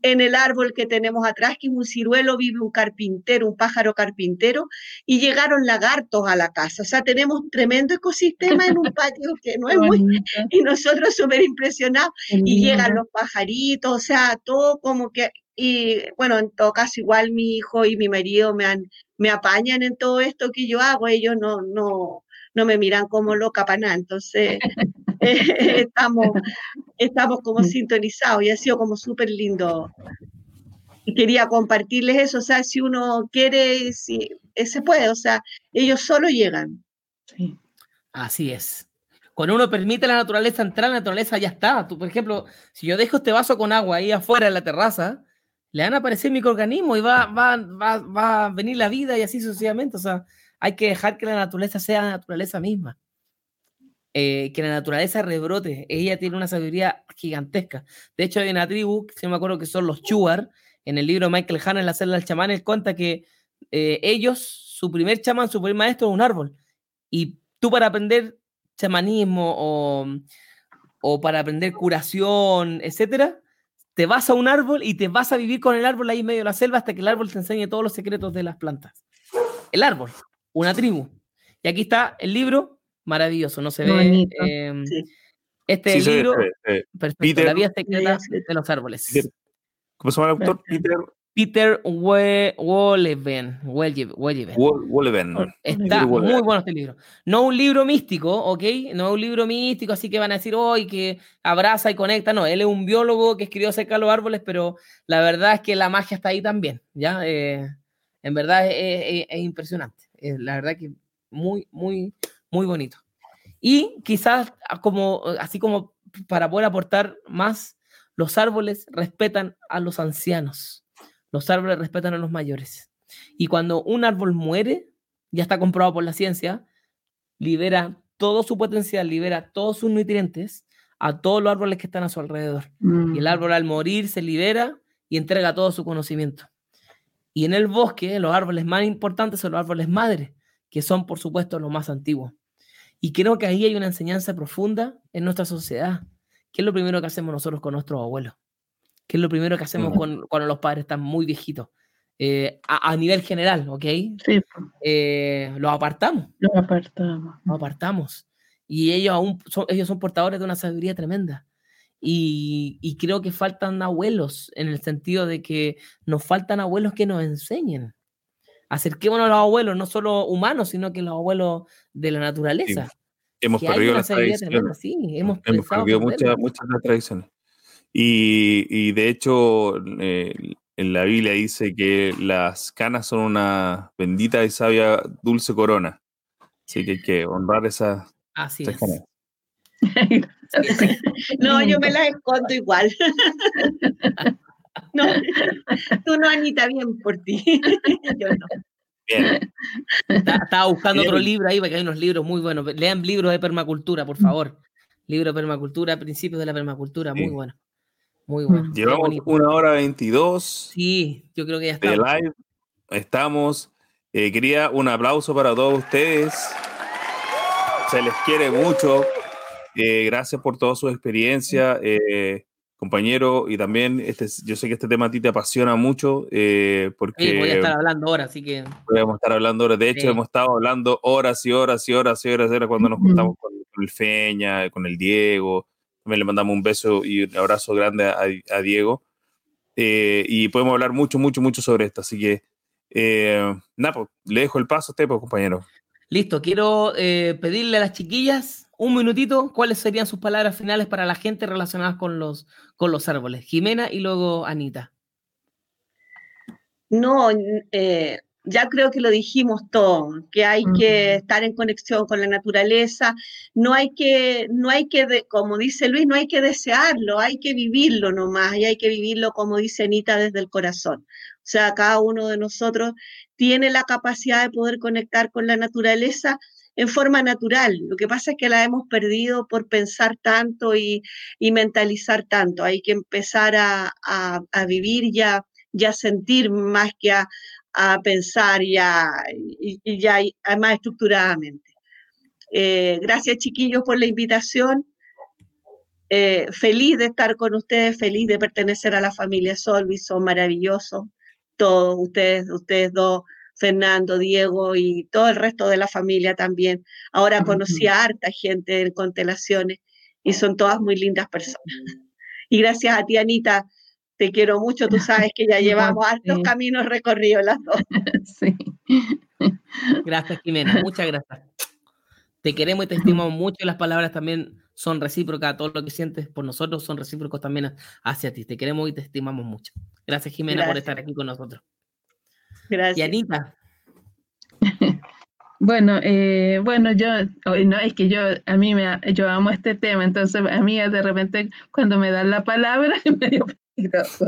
en el árbol que tenemos atrás, que es un ciruelo, vive un carpintero, un pájaro carpintero, y llegaron lagartos a la casa. O sea, tenemos tremendo ecosistema en un patio que no es muy... Y nosotros súper impresionados, y llegan los pajaritos, o sea, todo como que... Y bueno, en todo caso, igual mi hijo y mi marido me, han, me apañan en todo esto que yo hago, ellos no, no, no me miran como loca para nada. Entonces, estamos, estamos como mm. sintonizados y ha sido como súper lindo. Y quería compartirles eso, o sea, si uno quiere, si, eh, se puede, o sea, ellos solo llegan. Sí. Así es. Cuando uno permite a la naturaleza entrar, la naturaleza ya está. Tú, por ejemplo, si yo dejo este vaso con agua ahí afuera en la terraza, le van a aparecer microorganismos y va, va, va, va a venir la vida y así sucesivamente. O sea, hay que dejar que la naturaleza sea la naturaleza misma. Eh, que la naturaleza rebrote. Ella tiene una sabiduría gigantesca. De hecho, hay una tribu, si me acuerdo que son los Chuar, en el libro de Michael Hanna, en la celda del chamán, él cuenta que eh, ellos, su primer chamán, su primer maestro es un árbol. Y tú para aprender chamanismo o, o para aprender curación, etcétera, te vas a un árbol y te vas a vivir con el árbol ahí en medio de la selva hasta que el árbol te enseñe todos los secretos de las plantas. El árbol, una tribu. Y aquí está el libro maravilloso, no se ve. Este libro, perfecto, La vida secreta de los árboles. ¿Cómo se llama el autor? Peter. Peter Wolleven. Está muy bueno este libro. No un libro místico, ¿ok? No un libro místico, así que van a decir hoy que abraza y conecta. No, él es un biólogo que escribió acerca de los árboles, pero la verdad es que la magia está ahí también, ¿ya? Eh, en verdad es, es impresionante. La verdad que muy, muy, muy bonito. Y quizás, ah, como, así como para poder aportar más, los árboles respetan a los ancianos, los árboles respetan a los mayores. Y cuando un árbol muere, ya está comprobado por la ciencia, libera todo su potencial, libera todos sus nutrientes a todos los árboles que están a su alrededor. Y el mm. árbol al morir se libera y entrega todo su conocimiento. Y en el bosque, los árboles más importantes son los árboles madres, que son, por supuesto, los más antiguos. Y creo que ahí hay una enseñanza profunda en nuestra sociedad. ¿Qué es lo primero que hacemos nosotros con nuestros abuelos? ¿Qué es lo primero que hacemos con, cuando los padres están muy viejitos? Eh, a, nivel general, ¿ok? Sí. Eh, los apartamos. Los apartamos. Los apartamos. Y ellos aún son, ellos son portadores de una sabiduría tremenda. Y, y, creo que faltan abuelos en el sentido de que nos faltan abuelos que nos enseñen acerquémonos a los abuelos, no solo humanos, sino que los abuelos de la naturaleza. Hemos perdido las tradiciones. Sí, hemos, perdido muchas, muchas tradiciones. Y, y, de hecho, eh, en la Biblia dice que las canas son una bendita y sabia dulce corona. Así que hay que honrar esas, Así Canas. no, yo me las escondo igual. No, tú no, Anita, bien por ti. Yo no. Bien. Estaba buscando otro libro ahí, porque hay unos libros muy buenos. Lean libros de permacultura, por favor. Libro de permacultura, principios de la permacultura, muy bueno. Muy bueno. Llevamos una hora veintidós. Sí, yo creo que ya estamos. De live. Estamos. Eh, quería un aplauso para todos ustedes. Se les quiere mucho. Eh, gracias por toda su experiencia. Eh, compañero, y también este, yo sé que este tema a ti te apasiona mucho, eh, porque... Sí, voy a estar hablando ahora, así que... Podemos estar hablando ahora, de hecho Sí. hemos estado hablando horas y horas y horas y horas, era cuando nos juntamos con, con el Feña, con el Diego, también le mandamos un beso y un abrazo grande a, a Diego, Eh, y podemos hablar mucho, mucho, mucho sobre esto, así que, eh, nada, pues, le dejo el paso a usted, pues, compañero. Listo, quiero eh, pedirle a las chiquillas un minutito cuáles serían sus palabras finales para la gente relacionadas con los, con los árboles. Jimena y luego Anita. No, eh, ya creo que lo dijimos todo, que hay que estar en conexión con la naturaleza, no hay que, no hay que, de- como dice Luis, no hay que desearlo, hay que vivirlo nomás, y hay que vivirlo, como dice Anita, desde el corazón. O sea, cada uno de nosotros tiene la capacidad de poder conectar con la naturaleza en forma natural. Lo que pasa es que la hemos perdido por pensar tanto y, y mentalizar tanto. Hay que empezar a, a- vivir y a sentir más que a, pensar y, ya más estructuradamente. Eh, gracias chiquillos por la invitación. Eh, feliz de estar con ustedes, feliz de pertenecer a la familia Solvi, son maravillosos. Todos ustedes, ustedes dos, Fernando, Diego y todo el resto de la familia también. Ahora conocí a harta gente en constelaciones y son todas muy lindas personas. Y gracias a ti, Anita, te quiero mucho. Tú sabes que ya llevamos hartos caminos recorridos las dos. Sí. Gracias, Jimena. Muchas gracias. Te queremos y te estimamos mucho. Las palabras también son recíprocas. Todo lo que sientes por nosotros son recíprocos también hacia ti. Te queremos y te estimamos mucho. Gracias, Jimena, por estar aquí con nosotros. Y Gracias. Anita, Bueno, eh, bueno, yo, no, es que yo, a mí me, yo amo este tema, entonces a mí de repente cuando me dan la palabra es medio peligroso.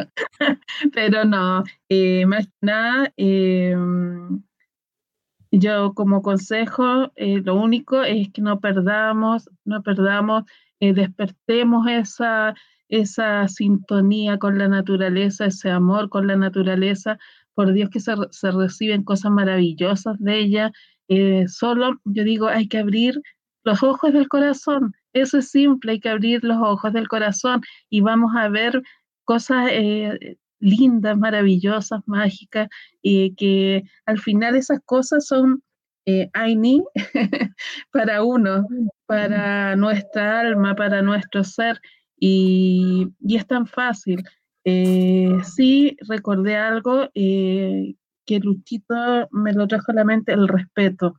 Pero no, eh, más que nada, eh, yo como consejo, eh, lo único es que no perdamos, no perdamos, eh, despertemos esa, esa sintonía con la naturaleza, ese amor con la naturaleza. Por Dios que se, re- se reciben cosas maravillosas de ella. Eh, solo, yo digo, hay que abrir los ojos del corazón. Eso es simple, hay que abrir los ojos del corazón y vamos a ver cosas eh, lindas, maravillosas, mágicas, y que al final esas cosas son eh, Aini para uno, para nuestra alma, para nuestro ser, y, y es tan fácil. Eh, sí, recordé algo eh, que Luchito me lo trajo a la mente, el respeto.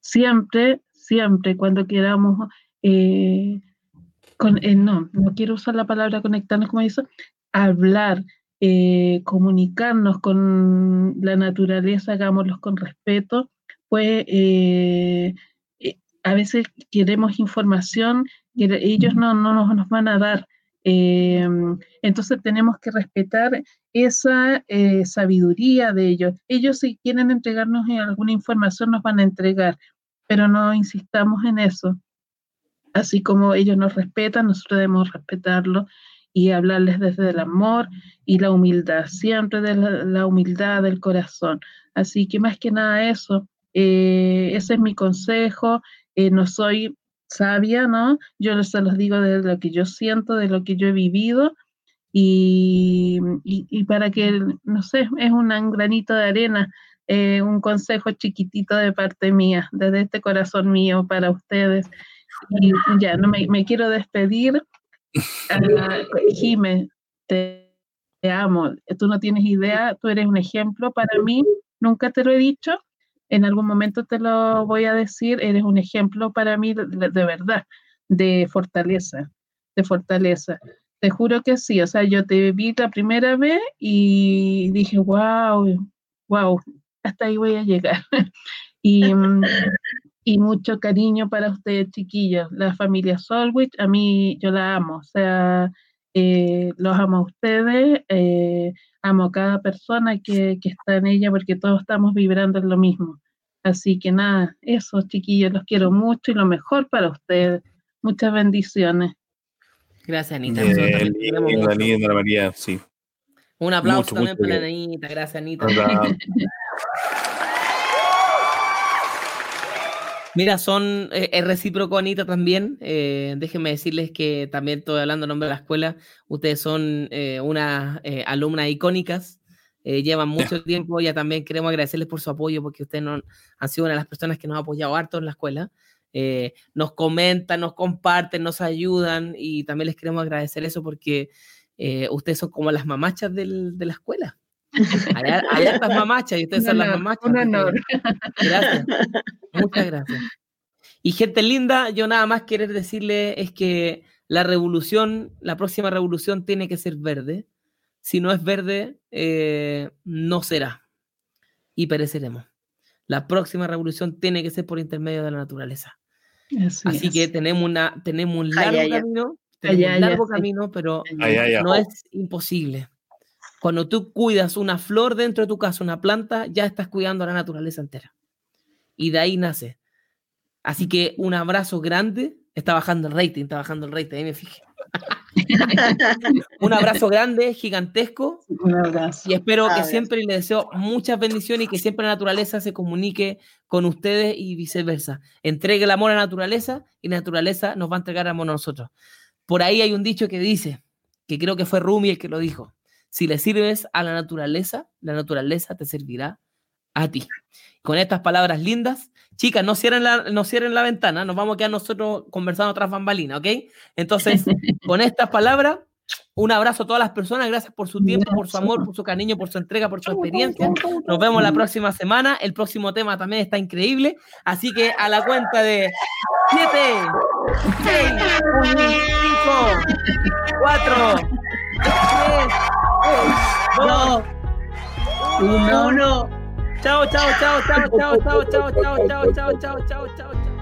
Siempre, siempre, cuando queramos, eh, con, no, no quiero usar la palabra conectarnos como eso, hablar, comunicarnos con la naturaleza, hagámoslos con respeto, pues a veces queremos información que ellos no, no nos van a dar. Eh, entonces tenemos que respetar esa eh, sabiduría de ellos. Ellos si quieren entregarnos alguna información nos van a entregar, pero no insistamos en eso. Así como ellos nos respetan, nosotros debemos respetarlo y hablarles desde el amor y la humildad, siempre de la, humildad del corazón. Así que más que nada eso, eh, ese es mi consejo. Eh, no soy sabia, ¿no? Yo se los digo de lo que yo siento, de lo que yo he vivido. Y, y, y para que, no sé, es un, granito de arena, eh, un consejo chiquitito de parte mía, desde este corazón mío para ustedes. Y ya, no me, me quiero despedir. Uh, Jime, te, te amo. Tú no tienes idea, tú eres un ejemplo para mí. Nunca te lo he dicho. En algún momento te lo voy a decir. Eres un ejemplo para mí de, de, verdad, de fortaleza, de fortaleza. Te juro que sí. O sea, yo te vi la primera vez y dije, wow, wow, hasta ahí voy a llegar. y, y mucho cariño para ustedes, chiquillos. La familia Solwich, a mí yo la amo, o sea, eh, los amo a ustedes, eh, amo a cada persona que, que, está en ella porque todos estamos vibrando en lo mismo. Así que nada, eso, chiquillos, los quiero mucho y lo mejor para ustedes. Muchas bendiciones. Gracias, Anita. Bien, linda, linda, María, sí. Un aplauso mucho, también mucho para bien. Anita, gracias, Anita. Mira, son, eh, es recíproco, Anita, también. Eh, déjenme decirles que también estoy hablando en nombre de la escuela. Ustedes son eh, unas eh, alumnas icónicas. eh, llevan mucho tiempo. Ya también queremos agradecerles por su apoyo porque ustedes no, han sido una de las personas que nos ha apoyado harto en la escuela. Eh, nos comentan, nos comparten, nos ayudan y también les queremos agradecer eso porque ustedes son como las mamachas del- de la escuela. Hay hartas mamachas y ustedes son las mamachas. un honor. Gracias. Muchas gracias. Y gente linda, yo nada más querer decirle es que la revolución, la próxima revolución tiene que ser verde. Si no es verde, eh, no será. Y pereceremos. La próxima revolución tiene que ser por intermedio de la naturaleza. Así, Así es. que tenemos, una, tenemos un largo ay, ay. camino, Ay, tenemos ay, un largo ay, sí. camino, pero Ay, ay, ay. no es imposible. Cuando tú cuidas una flor dentro de tu casa, una planta, ya estás cuidando a la naturaleza entera. Y de ahí nace. Así que un abrazo grande. Está bajando el rating, está bajando el rating, ahí me fijé. un abrazo grande, gigantesco. Un abrazo. Y espero que siempre les deseo muchas bendiciones y que siempre la naturaleza se comunique con ustedes y viceversa. Entregue el amor a la naturaleza y la naturaleza nos va a entregar amor a nosotros. Por ahí hay un dicho que dice, que creo que fue Rumi el que lo dijo, si le sirves a la naturaleza, la naturaleza te servirá a ti. Con estas palabras lindas, chicas, no cierren la, no cierren la ventana, nos vamos a quedar nosotros conversando tras bambalinas, ¿ok? Entonces, con estas palabras, un abrazo a todas las personas, gracias por su tiempo, por su amor, por su cariño, por su entrega, por su experiencia. Nos vemos la próxima semana. El próximo tema también está increíble. Así que a la cuenta de 7, 6, 5, 4, 3, 2, Uno. 1. Chao, chao, chao, chao, chao, chao, chao, chao, chao, chao, chao, chao, chao, chao.